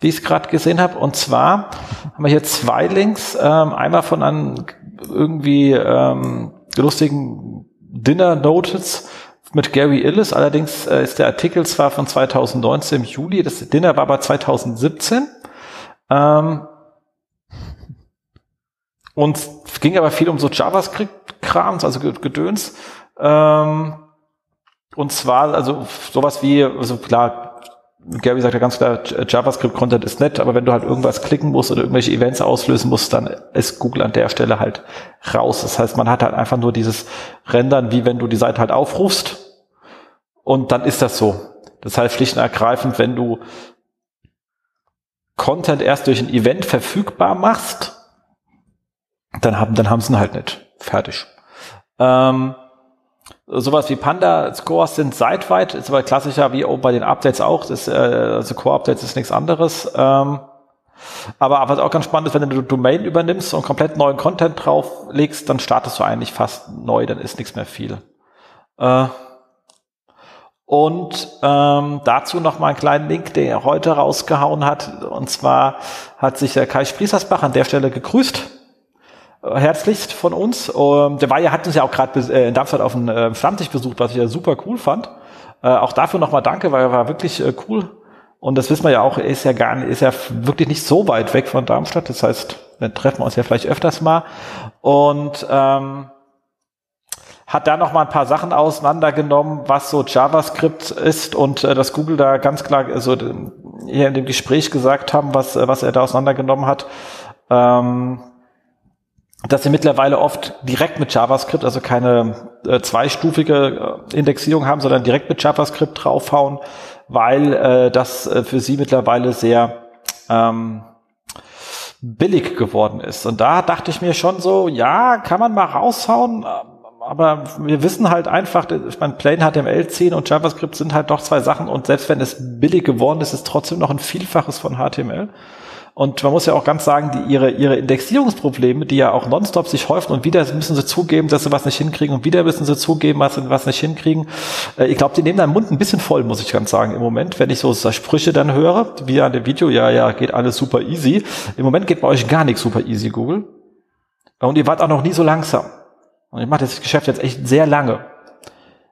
wie ich es gerade gesehen habe. Und zwar haben wir hier zwei Links, ähm, einmal von einem irgendwie ähm, lustigen Dinner Notice mit Gary Illis. Allerdings äh, ist der Artikel zwar von 2019 im Juli, das Dinner war aber 2017. Ähm, und es ging aber viel um so JavaScript-Krams, also Gedöns. Ähm, und zwar, also sowas wie, also klar, Gary sagt ja ganz klar, JavaScript-Content ist nett, aber wenn du halt irgendwas klicken musst oder irgendwelche Events auslösen musst, dann ist Google an der Stelle halt raus. Das heißt, man hat halt einfach nur dieses Rendern, wie wenn du die Seite halt aufrufst und dann ist das so. Das heißt, schlicht und ergreifend, wenn du Content erst durch ein Event verfügbar machst, dann haben, dann haben sie ihn halt nicht. Fertig. Ähm, Sowas wie Panda-Scores sind seitweit, ist aber klassischer wie bei den Updates auch. Das, äh, also Core-Updates ist nichts anderes. Ähm, aber was auch ganz spannend ist, wenn du eine Domain übernimmst und komplett neuen Content drauflegst, dann startest du eigentlich fast neu, dann ist nichts mehr viel. Äh, und ähm, dazu noch mal einen kleinen Link, den er heute rausgehauen hat. Und zwar hat sich der Kai Spliesersbach an der Stelle gegrüßt herzlichst von uns. Ähm, der war ja, hat uns ja auch gerade äh, in Darmstadt auf dem äh, besucht, was ich ja super cool fand. Äh, auch dafür nochmal danke, weil er war wirklich äh, cool. Und das wissen wir ja auch, ist ja gar nicht, ist ja wirklich nicht so weit weg von Darmstadt. Das heißt, dann treffen wir uns ja vielleicht öfters mal. Und ähm, hat da noch mal ein paar Sachen auseinandergenommen, was so JavaScript ist und äh, dass Google da ganz klar also hier in dem Gespräch gesagt haben, was was er da auseinandergenommen hat. Ähm, dass sie mittlerweile oft direkt mit JavaScript, also keine äh, zweistufige äh, Indexierung haben, sondern direkt mit JavaScript draufhauen, weil äh, das äh, für sie mittlerweile sehr ähm, billig geworden ist. Und da dachte ich mir schon so, ja, kann man mal raushauen, aber wir wissen halt einfach, ich meine, Plain HTML 10 und JavaScript sind halt doch zwei Sachen und selbst wenn es billig geworden ist, ist es trotzdem noch ein Vielfaches von HTML. Und man muss ja auch ganz sagen, die, ihre, ihre Indexierungsprobleme, die ja auch nonstop sich häufen und wieder müssen sie zugeben, dass sie was nicht hinkriegen und wieder müssen sie zugeben, dass sie was nicht hinkriegen. Äh, ich glaube, die nehmen deinen Mund ein bisschen voll, muss ich ganz sagen, im Moment, wenn ich so Sprüche dann höre, wie an dem Video, ja, ja, geht alles super easy. Im Moment geht bei euch gar nichts super easy, Google. Und ihr wart auch noch nie so langsam. Und ich mache das Geschäft jetzt echt sehr lange.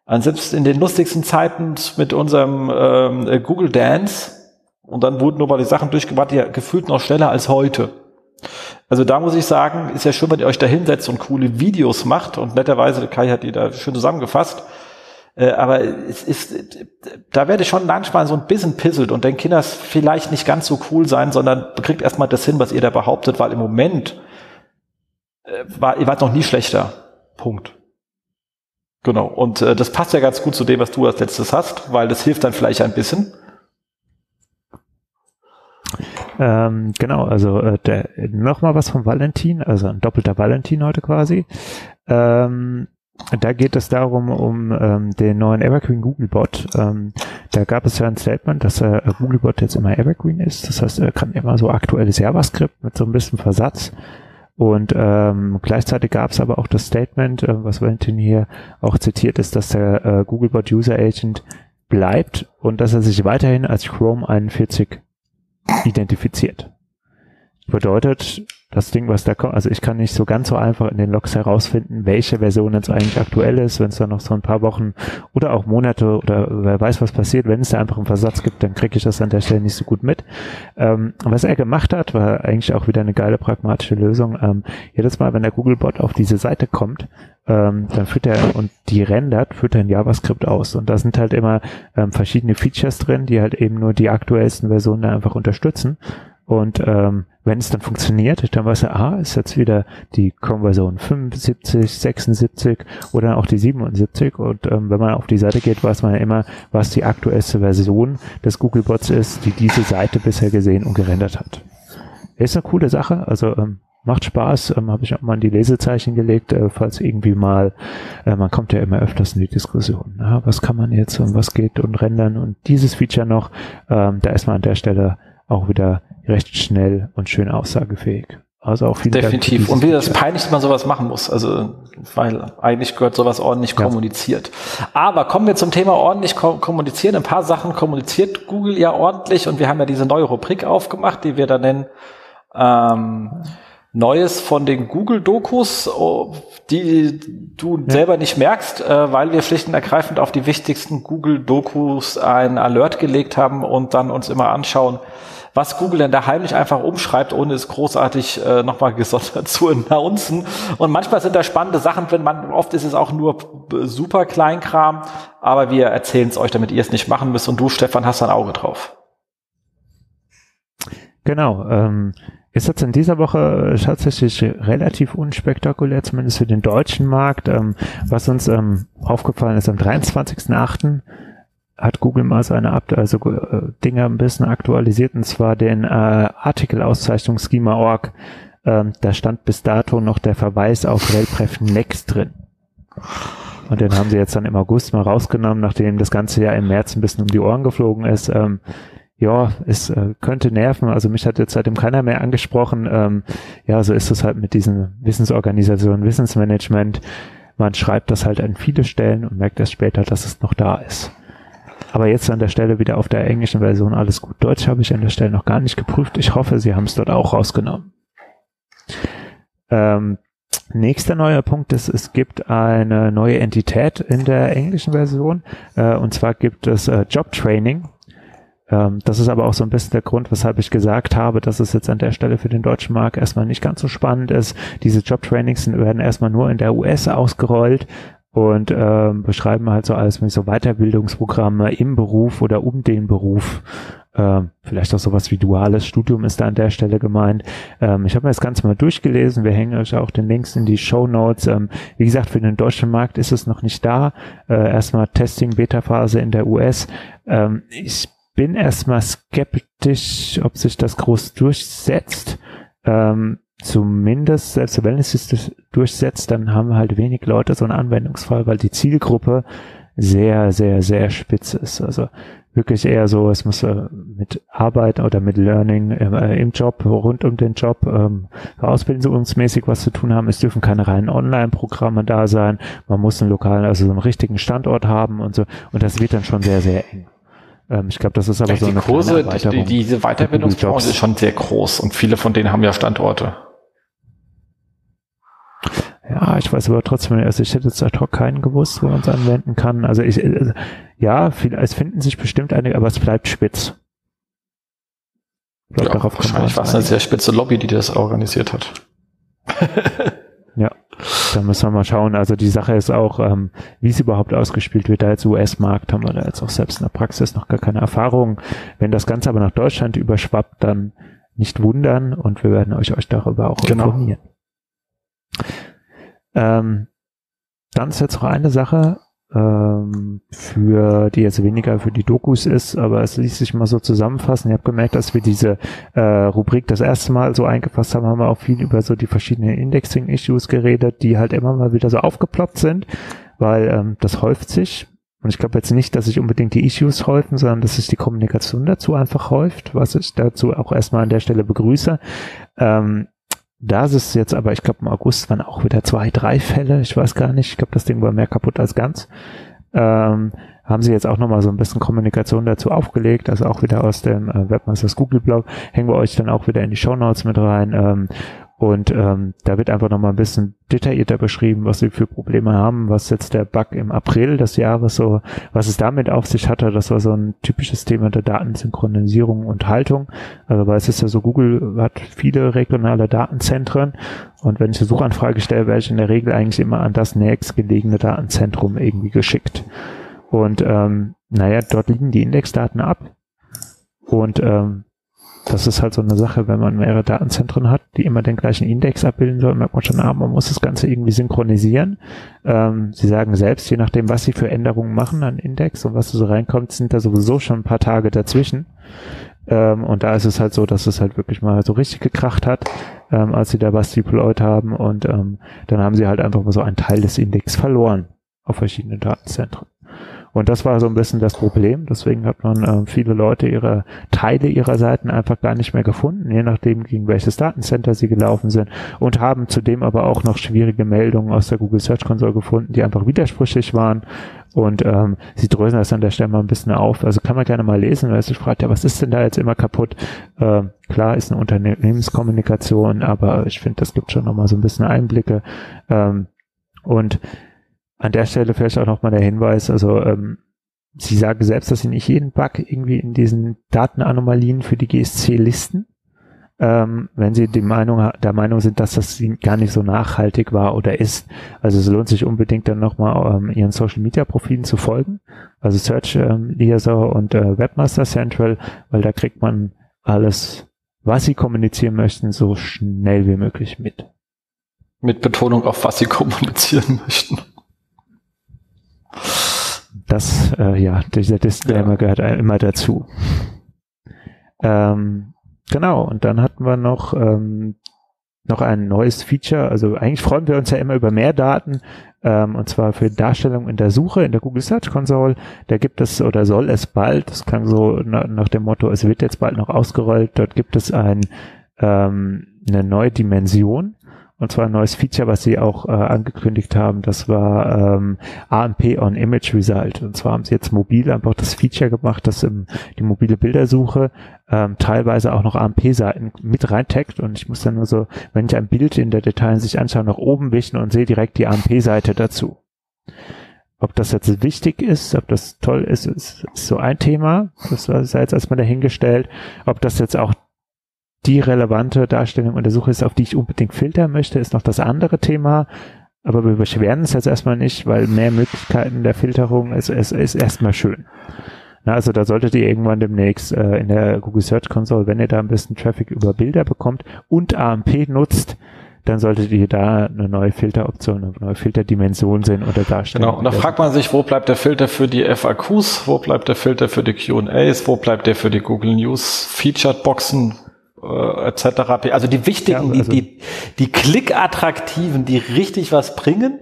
Und selbst in den lustigsten Zeiten mit unserem ähm, Google Dance, und dann wurden nur mal die Sachen durchgebracht, ja gefühlt noch schneller als heute. Also da muss ich sagen, ist ja schön, wenn ihr euch da hinsetzt und coole Videos macht. Und netterweise, Kai hat die da schön zusammengefasst. Äh, aber es ist, da werde ich schon manchmal so ein bisschen pisselt und denke, Kinder, vielleicht nicht ganz so cool sein, sondern kriegt erstmal das hin, was ihr da behauptet, weil im Moment äh, war, ihr wart noch nie schlechter. Punkt. Genau. Und äh, das passt ja ganz gut zu dem, was du als letztes hast, weil das hilft dann vielleicht ein bisschen. Ähm, genau, also äh, der, noch mal was von Valentin, also ein doppelter Valentin heute quasi. Ähm, da geht es darum, um ähm, den neuen Evergreen Googlebot. Ähm, da gab es ja ein Statement, dass äh, Googlebot jetzt immer Evergreen ist. Das heißt, er kann immer so aktuelles JavaScript mit so ein bisschen Versatz. Und ähm, gleichzeitig gab es aber auch das Statement, äh, was Valentin hier auch zitiert ist, dass der äh, Googlebot User Agent bleibt und dass er sich weiterhin als Chrome 41 identifiziert. Bedeutet, das Ding, was da kommt, also ich kann nicht so ganz so einfach in den Logs herausfinden, welche Version jetzt eigentlich aktuell ist, wenn es dann noch so ein paar Wochen oder auch Monate oder wer weiß, was passiert, wenn es da einfach einen Versatz gibt, dann kriege ich das an der Stelle nicht so gut mit. Ähm, was er gemacht hat, war eigentlich auch wieder eine geile pragmatische Lösung. Ähm, jedes Mal, wenn der Googlebot auf diese Seite kommt, ähm, dann führt er und die rendert, führt er in JavaScript aus. Und da sind halt immer ähm, verschiedene Features drin, die halt eben nur die aktuellsten Versionen einfach unterstützen. Und ähm, wenn es dann funktioniert, dann weiß er, ah, ist jetzt wieder die Conversion 75, 76 oder auch die 77. Und ähm, wenn man auf die Seite geht, weiß man ja immer, was die aktuellste Version des Googlebots ist, die diese Seite bisher gesehen und gerendert hat. Ist eine coole Sache, also ähm, macht Spaß, ähm, habe ich auch mal in die Lesezeichen gelegt, äh, falls irgendwie mal, äh, man kommt ja immer öfters in die Diskussion, na, was kann man jetzt und was geht und rendern und dieses Feature noch, ähm, da ist man an der Stelle auch wieder recht schnell und schön aussagefähig. Also auch viel Definitiv. Und wie das peinlich, dass man sowas machen muss. Also, weil eigentlich gehört sowas ordentlich ja. kommuniziert. Aber kommen wir zum Thema ordentlich kommunizieren. Ein paar Sachen kommuniziert Google ja ordentlich und wir haben ja diese neue Rubrik aufgemacht, die wir da nennen, ähm, Neues von den Google-Dokus, oh, die du ja. selber nicht merkst, äh, weil wir schlicht und ergreifend auf die wichtigsten Google-Dokus ein Alert gelegt haben und dann uns immer anschauen, was Google denn da heimlich einfach umschreibt, ohne es großartig äh, nochmal gesondert zu announcen. Und manchmal sind da spannende Sachen drin, man, oft ist es auch nur super Kleinkram, aber wir erzählen es euch, damit ihr es nicht machen müsst. Und du, Stefan, hast ein Auge drauf. Genau. Ähm, ist jetzt in dieser Woche tatsächlich relativ unspektakulär, zumindest für den deutschen Markt. Ähm, was uns ähm, aufgefallen ist, am 23.08. hat Google mal seine Up also, äh, Dinge ein bisschen aktualisiert, und zwar den äh, Artikelauszeichnung Schema.org. Ähm, da stand bis dato noch der Verweis auf RailPref Next drin. Und den haben sie jetzt dann im August mal rausgenommen, nachdem das ganze Jahr im März ein bisschen um die Ohren geflogen ist. Ähm, ja, es äh, könnte nerven. Also mich hat jetzt seitdem keiner mehr angesprochen. Ähm, ja, so ist es halt mit diesen Wissensorganisationen, Wissensmanagement. Man schreibt das halt an viele Stellen und merkt erst später, dass es noch da ist. Aber jetzt an der Stelle wieder auf der englischen Version alles gut. Deutsch habe ich an der Stelle noch gar nicht geprüft. Ich hoffe, Sie haben es dort auch rausgenommen. Ähm, nächster neuer Punkt ist, es gibt eine neue Entität in der englischen Version. Äh, und zwar gibt es äh, Job Training. Ähm, das ist aber auch so ein bisschen der Grund, weshalb ich gesagt habe, dass es jetzt an der Stelle für den deutschen Markt erstmal nicht ganz so spannend ist. Diese Jobtrainings werden erstmal nur in der US ausgerollt und ähm, beschreiben halt so alles mit so Weiterbildungsprogramme im Beruf oder um den Beruf. Ähm, vielleicht auch sowas wie duales Studium ist da an der Stelle gemeint. Ähm, ich habe mir das Ganze mal durchgelesen. Wir hängen euch auch den Links in die Show Notes. Ähm, wie gesagt, für den deutschen Markt ist es noch nicht da. Äh, erstmal Testing, Beta-Phase in der US. Ähm, ich bin erstmal skeptisch, ob sich das groß durchsetzt. Ähm, zumindest, selbst wenn es sich durchsetzt, dann haben halt wenig Leute so einen Anwendungsfall, weil die Zielgruppe sehr, sehr, sehr spitz ist. Also wirklich eher so, es muss äh, mit Arbeit oder mit Learning äh, im Job, rund um den Job, ähm, ausbildungsmäßig was zu tun haben. Es dürfen keine reinen Online-Programme da sein. Man muss einen lokalen, also so einen richtigen Standort haben und so. Und das wird dann schon sehr, sehr eng. Ähm, ich glaube, das ist aber ja, so eine Kurse, die, diese Weiterbildungsbranche ist schon sehr groß und viele von denen haben ja Standorte. Ja, ich weiß aber trotzdem, also ich hätte jetzt ad hoc keinen gewusst, wo man es anwenden kann. Also ich, äh, ja, viel, es finden sich bestimmt einige, aber es bleibt spitz. Ich glaub, ja, wahrscheinlich war es eine sehr spitze Lobby, die das organisiert hat. ja. Da müssen wir mal schauen. Also die Sache ist auch, ähm, wie es überhaupt ausgespielt wird. Da als US-Markt haben wir da jetzt auch selbst in der Praxis noch gar keine Erfahrung. Wenn das Ganze aber nach Deutschland überschwappt, dann nicht wundern und wir werden euch, euch darüber auch genau. informieren. Ähm, dann ist jetzt noch eine Sache, ähm, für die jetzt weniger für die Dokus ist, aber es ließ sich mal so zusammenfassen. Ihr habt gemerkt, dass wir diese äh, Rubrik das erste Mal so eingefasst haben, haben wir auch viel über so die verschiedenen Indexing-Issues geredet, die halt immer mal wieder so aufgeploppt sind, weil ähm, das häuft sich. Und ich glaube jetzt nicht, dass sich unbedingt die Issues häufen, sondern dass sich die Kommunikation dazu einfach häuft, was ich dazu auch erstmal an der Stelle begrüße. Ähm, da ist es jetzt aber, ich glaube im August waren auch wieder zwei, drei Fälle, ich weiß gar nicht, ich glaube das Ding war mehr kaputt als ganz. Ähm, haben sie jetzt auch nochmal so ein bisschen Kommunikation dazu aufgelegt, also auch wieder aus dem äh, Webmasters Google Blog, hängen wir euch dann auch wieder in die Show Notes mit rein. Ähm, Und ähm, da wird einfach nochmal ein bisschen detaillierter beschrieben, was sie für Probleme haben, was jetzt der Bug im April des Jahres so, was es damit auf sich hatte. Das war so ein typisches Thema der Datensynchronisierung und Haltung. Also weil es ist ja so, Google hat viele regionale Datenzentren und wenn ich eine Suchanfrage stelle, werde ich in der Regel eigentlich immer an das nächstgelegene Datenzentrum irgendwie geschickt. Und ähm, naja, dort liegen die Indexdaten ab. Und ähm, das ist halt so eine Sache, wenn man mehrere Datenzentren hat, die immer den gleichen Index abbilden sollen, merkt man schon, ah, man muss das Ganze irgendwie synchronisieren. Ähm, sie sagen selbst, je nachdem, was sie für Änderungen machen an Index und was so reinkommt, sind da sowieso schon ein paar Tage dazwischen. Ähm, und da ist es halt so, dass es halt wirklich mal so richtig gekracht hat, ähm, als sie da was deployed haben und ähm, dann haben sie halt einfach mal so einen Teil des Index verloren auf verschiedenen Datenzentren. Und das war so ein bisschen das Problem. Deswegen hat man äh, viele Leute ihre Teile ihrer Seiten einfach gar nicht mehr gefunden, je nachdem, gegen welches Datencenter sie gelaufen sind und haben zudem aber auch noch schwierige Meldungen aus der Google Search Console gefunden, die einfach widersprüchlich waren. Und ähm, sie drösen das an der Stelle mal ein bisschen auf. Also kann man gerne mal lesen, weil sich fragt, ja, was ist denn da jetzt immer kaputt? Ähm, klar ist eine Unternehmenskommunikation, aber ich finde, das gibt schon nochmal so ein bisschen Einblicke. Ähm, und an der Stelle vielleicht auch nochmal der Hinweis, also ähm, Sie sagen selbst, dass Sie nicht jeden Bug irgendwie in diesen Datenanomalien für die GSC listen. Ähm, wenn Sie die Meinung, der Meinung sind, dass das gar nicht so nachhaltig war oder ist. Also es lohnt sich unbedingt dann nochmal ähm, Ihren Social Media Profilen zu folgen. Also Search ähm, Liaison und äh, Webmaster Central, weil da kriegt man alles, was Sie kommunizieren möchten, so schnell wie möglich mit. Mit Betonung auf was Sie kommunizieren möchten. Das, äh, ja, dieser Disclaimer ja. gehört immer dazu. Ähm, genau, und dann hatten wir noch, ähm, noch ein neues Feature. Also eigentlich freuen wir uns ja immer über mehr Daten, ähm, und zwar für Darstellung in der Suche, in der Google Search Console. Da gibt es oder soll es bald, das klang so na, nach dem Motto, es wird jetzt bald noch ausgerollt, dort gibt es ein, ähm, eine neue Dimension und zwar ein neues Feature, was sie auch äh, angekündigt haben. Das war ähm, AMP on Image Result. Und zwar haben sie jetzt mobil einfach das Feature gemacht, dass im, die mobile Bildersuche ähm, teilweise auch noch AMP-Seiten mit reintaggt. Und ich muss dann nur so, wenn ich ein Bild in der Detailsicht anschaue, nach oben wischen und sehe direkt die AMP-Seite dazu. Ob das jetzt wichtig ist, ob das toll ist, ist, ist so ein Thema. Das war jetzt erstmal dahingestellt. Ob das jetzt auch die relevante Darstellung und der Suche ist, auf die ich unbedingt filtern möchte, ist noch das andere Thema. Aber wir beschweren es jetzt erstmal nicht, weil mehr Möglichkeiten der Filterung ist, ist, ist erstmal schön. Na, also da solltet ihr irgendwann demnächst äh, in der Google Search Console, wenn ihr da ein bisschen Traffic über Bilder bekommt und AMP nutzt, dann solltet ihr da eine neue Filteroption, eine neue Filterdimension sehen oder darstellen. Genau, und da fragt man sich, wo bleibt der Filter für die FAQs, wo bleibt der Filter für die Q&As, wo bleibt der für die Google News Featured Boxen, äh, etc. Also die wichtigen, ja, also die, die, die klickattraktiven, die richtig was bringen,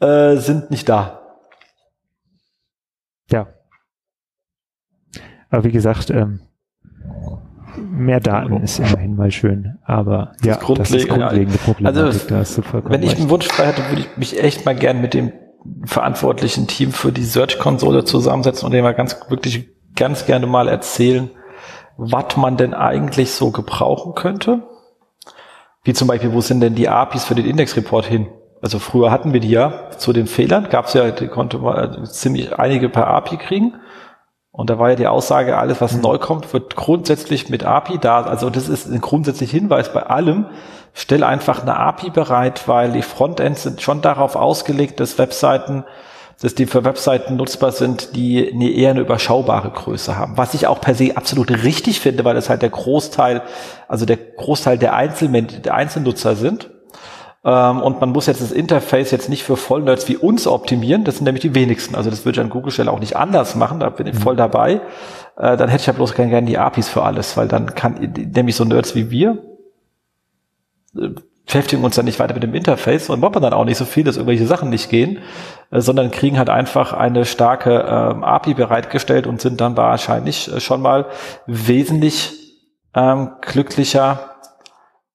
äh, sind nicht da. Ja. Aber wie gesagt, ähm, mehr Daten ist immerhin mal schön, aber das ja, das ist grundlegende Problematik. Also, da hast du wenn ich einen Wunsch frei hätte, würde ich mich echt mal gern mit dem verantwortlichen Team für die Search-Konsole zusammensetzen und dem mal ganz, wirklich ganz gerne mal erzählen, was man denn eigentlich so gebrauchen könnte. Wie zum Beispiel, wo sind denn die APIs für den Indexreport hin? Also früher hatten wir die ja zu den Fehlern, gab es ja, die konnte man ziemlich einige per API kriegen. Und da war ja die Aussage, alles was mhm. neu kommt, wird grundsätzlich mit API da. Also das ist ein grundsätzlicher Hinweis bei allem. Stell einfach eine API bereit, weil die Frontends sind schon darauf ausgelegt, dass Webseiten dass die für Webseiten nutzbar sind, die eine eher eine überschaubare Größe haben. Was ich auch per se absolut richtig finde, weil das halt der Großteil, also der Großteil der, Einzelmen der Einzelnutzer sind. Ähm, und man muss jetzt das Interface jetzt nicht für Vollnerds wie uns optimieren. Das sind nämlich die wenigsten. Also das würde ich an Google Stelle auch nicht anders machen. Da bin ich voll mhm. dabei. Äh, dann hätte ich ja bloß gerne die APIs für alles, weil dann kann nämlich so Nerds wie wir äh, beschäftigen uns dann nicht weiter mit dem Interface und brauchen dann auch nicht so viel, dass irgendwelche Sachen nicht gehen, sondern kriegen halt einfach eine starke ähm, API bereitgestellt und sind dann wahrscheinlich äh, schon mal wesentlich ähm, glücklicher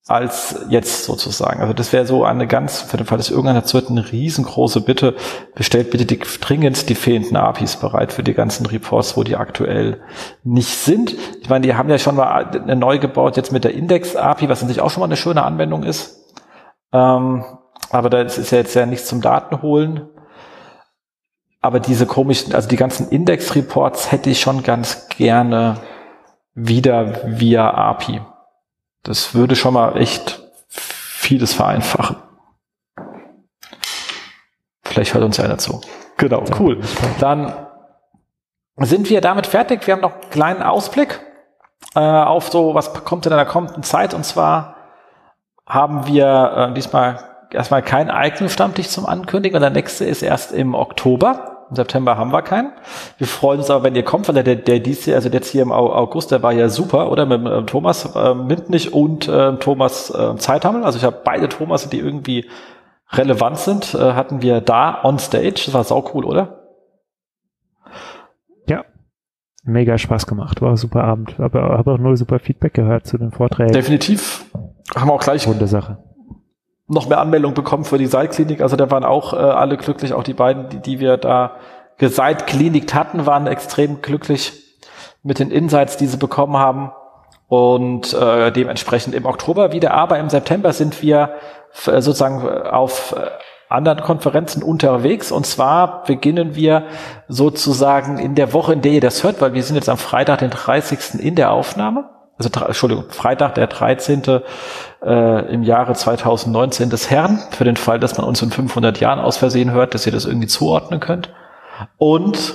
als jetzt sozusagen. Also das wäre so eine ganz, für den Fall, dass irgendeiner zu eine riesengroße Bitte, bestellt bitte die, dringend die fehlenden APIs bereit für die ganzen Reports, wo die aktuell nicht sind. Ich meine, die haben ja schon mal neu gebaut, jetzt mit der Index-API, was natürlich auch schon mal eine schöne Anwendung ist. Ähm, aber das ist ja jetzt ja nichts zum Datenholen. Aber diese komischen, also die ganzen Index-Reports hätte ich schon ganz gerne wieder via API. Das würde schon mal echt vieles vereinfachen. Vielleicht hört uns ja einer zu. Genau, cool. Dann sind wir damit fertig. Wir haben noch einen kleinen Ausblick äh, auf so, was kommt in der kommenden Zeit. Und zwar haben wir äh, diesmal erstmal keinen eigenen Stammtisch zum Ankündigen, und der nächste ist erst im Oktober. Im September haben wir keinen. Wir freuen uns aber, wenn ihr kommt, weil der, der, der dies Jahr, also jetzt hier im August, der war ja super, oder? Mit äh, Thomas äh, Mintnich und äh, Thomas äh, Zeithammel. Also ich habe beide Thomas, die irgendwie relevant sind, äh, hatten wir da on stage. Das war sau cool, oder? Ja. Mega Spaß gemacht. War ein super Abend. Aber habe auch nur super Feedback gehört zu den Vorträgen. Definitiv. Haben wir auch gleich. Runde Sache noch mehr Anmeldungen bekommen für die Seitklinik. Also da waren auch äh, alle glücklich, auch die beiden, die, die wir da geseitklinik hatten, waren extrem glücklich mit den Insights, die sie bekommen haben. Und äh, dementsprechend im Oktober wieder, aber im September sind wir äh, sozusagen auf äh, anderen Konferenzen unterwegs. Und zwar beginnen wir sozusagen in der Woche, in der ihr das hört, weil wir sind jetzt am Freitag, den 30. in der Aufnahme also Entschuldigung, Freitag, der 13. Äh, im Jahre 2019 des Herrn, für den Fall, dass man uns in 500 Jahren aus Versehen hört, dass ihr das irgendwie zuordnen könnt. Und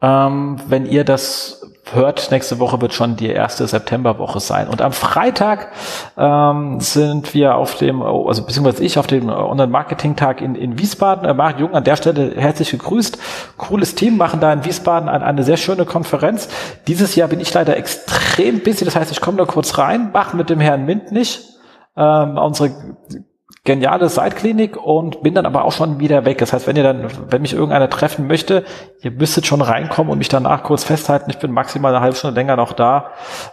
ähm, wenn ihr das hört, nächste Woche wird schon die erste Septemberwoche sein. Und am Freitag ähm, sind wir auf dem, also beziehungsweise ich auf dem Online-Marketing-Tag in, in Wiesbaden. Äh, Marc Jung an der Stelle herzlich gegrüßt. Cooles Team, machen da in Wiesbaden eine, eine sehr schöne Konferenz. Dieses Jahr bin ich leider extrem busy, das heißt, ich komme da kurz rein, mache mit dem Herrn Mint nicht ähm, unsere geniale Seitklinik und bin dann aber auch schon wieder weg. Das heißt, wenn ihr dann, wenn mich irgendeiner treffen möchte, ihr müsstet schon reinkommen und mich danach kurz festhalten. Ich bin maximal eine halbe Stunde länger noch da,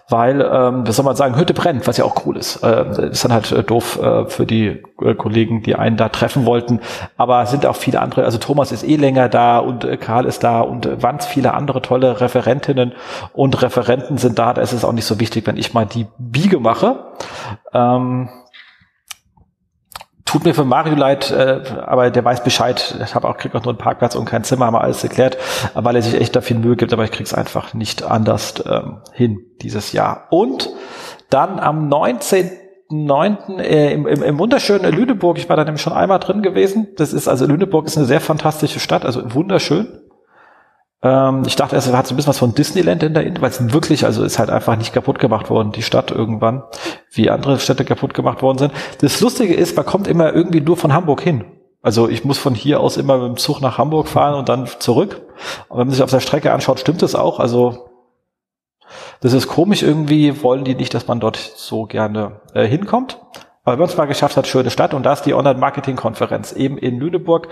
weil, ähm, was soll man sagen, Hütte brennt, was ja auch cool ist. Äh, ist dann halt äh, doof äh, für die äh, Kollegen, die einen da treffen wollten. Aber sind auch viele andere, also Thomas ist eh länger da und äh, Karl ist da und äh, ganz viele andere tolle Referentinnen und Referenten sind da. Da ist es auch nicht so wichtig, wenn ich mal die Biege mache. Ähm, Tut mir für Mario leid, äh, aber der weiß Bescheid. Ich habe auch krieg auch nur einen Parkplatz und kein Zimmer, haben wir alles erklärt, weil er sich echt da viel Mühe gibt, aber ich krieg's einfach nicht anders ähm, hin dieses Jahr. Und dann am 19.9. Äh, im, im, im wunderschönen Lüneburg, ich war da nämlich schon einmal drin gewesen. Das ist also Lüneburg ist eine sehr fantastische Stadt, also wunderschön. Ähm, ich dachte erst, er hat so ein bisschen was von Disneyland in der Innenstadt, weil es wirklich, also ist halt einfach nicht kaputt gemacht worden, die Stadt irgendwann, wie andere Städte kaputt gemacht worden sind. Das Lustige ist, man kommt immer irgendwie nur von Hamburg hin. Also ich muss von hier aus immer mit dem Zug nach Hamburg fahren und dann zurück. Und wenn man sich auf der Strecke anschaut, stimmt das auch. Also das ist komisch irgendwie, wollen die nicht, dass man dort so gerne äh, hinkommt. Aber man es mal geschafft hat, schöne Stadt. Und da ist die Online-Marketing-Konferenz eben in Lüneburg,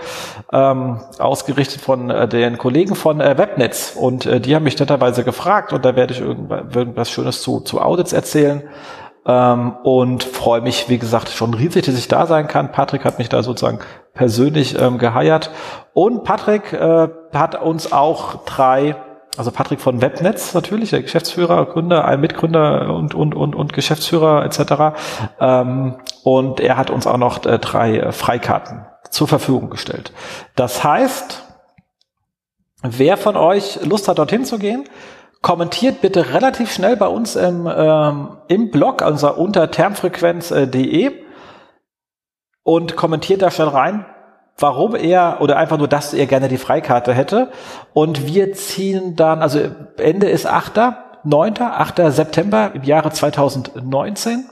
ähm, ausgerichtet von äh, den Kollegen von äh, Webnetz. Und äh, die haben mich netterweise gefragt und da werde ich irgendwas, irgendwas Schönes zu, zu Audits erzählen. Ähm, und freue mich, wie gesagt, schon riesig, dass ich da sein kann. Patrick hat mich da sozusagen persönlich ähm, geheiert. Und Patrick äh, hat uns auch drei also Patrick von Webnetz natürlich, der Geschäftsführer, Gründer, ein Mitgründer und, und, und, und Geschäftsführer etc. Ähm, und er hat uns auch noch äh, drei äh, Freikarten zur Verfügung gestellt. Das heißt, wer von euch Lust hat, dorthin zu gehen, kommentiert bitte relativ schnell bei uns im, ähm, im Blog, also unter termfrequenz.de und kommentiert da schnell rein, warum er oder einfach nur, dass er gerne die Freikarte hätte. Und wir ziehen dann, also Ende ist 8., 9., 8. September im Jahre 2019.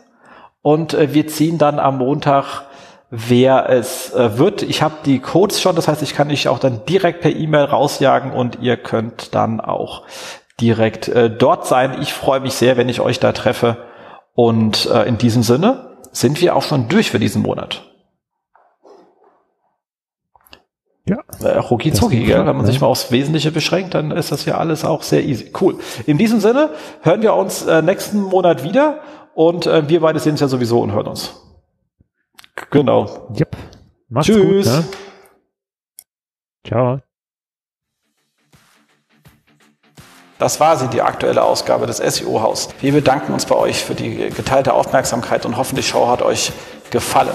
Und äh, wir ziehen dann am Montag, wer es äh, wird. Ich habe die Codes schon, das heißt, ich kann dich auch dann direkt per E-Mail rausjagen und ihr könnt dann auch direkt äh, dort sein. Ich freue mich sehr, wenn ich euch da treffe. Und in diesem Sinne sind wir auch schon durch für diesen Monat. Ja. Äh, Rucki zucki, gell? Wenn man sich mal aufs Wesentliche beschränkt, dann ist das ja alles auch sehr easy. Cool. In diesem Sinne hören wir uns äh, nächsten Monat wieder Und äh, wir beide sehen uns ja sowieso und hören uns. Genau. Yep. Mach's Tschüss. Gut, ne? Ciao. Das war sie, die aktuelle Ausgabe des SEO-Haus. Wir bedanken uns bei euch für die geteilte Aufmerksamkeit und hoffen, die Show hat euch gefallen.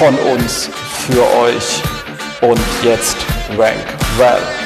von uns für euch. Und jetzt Rank Well.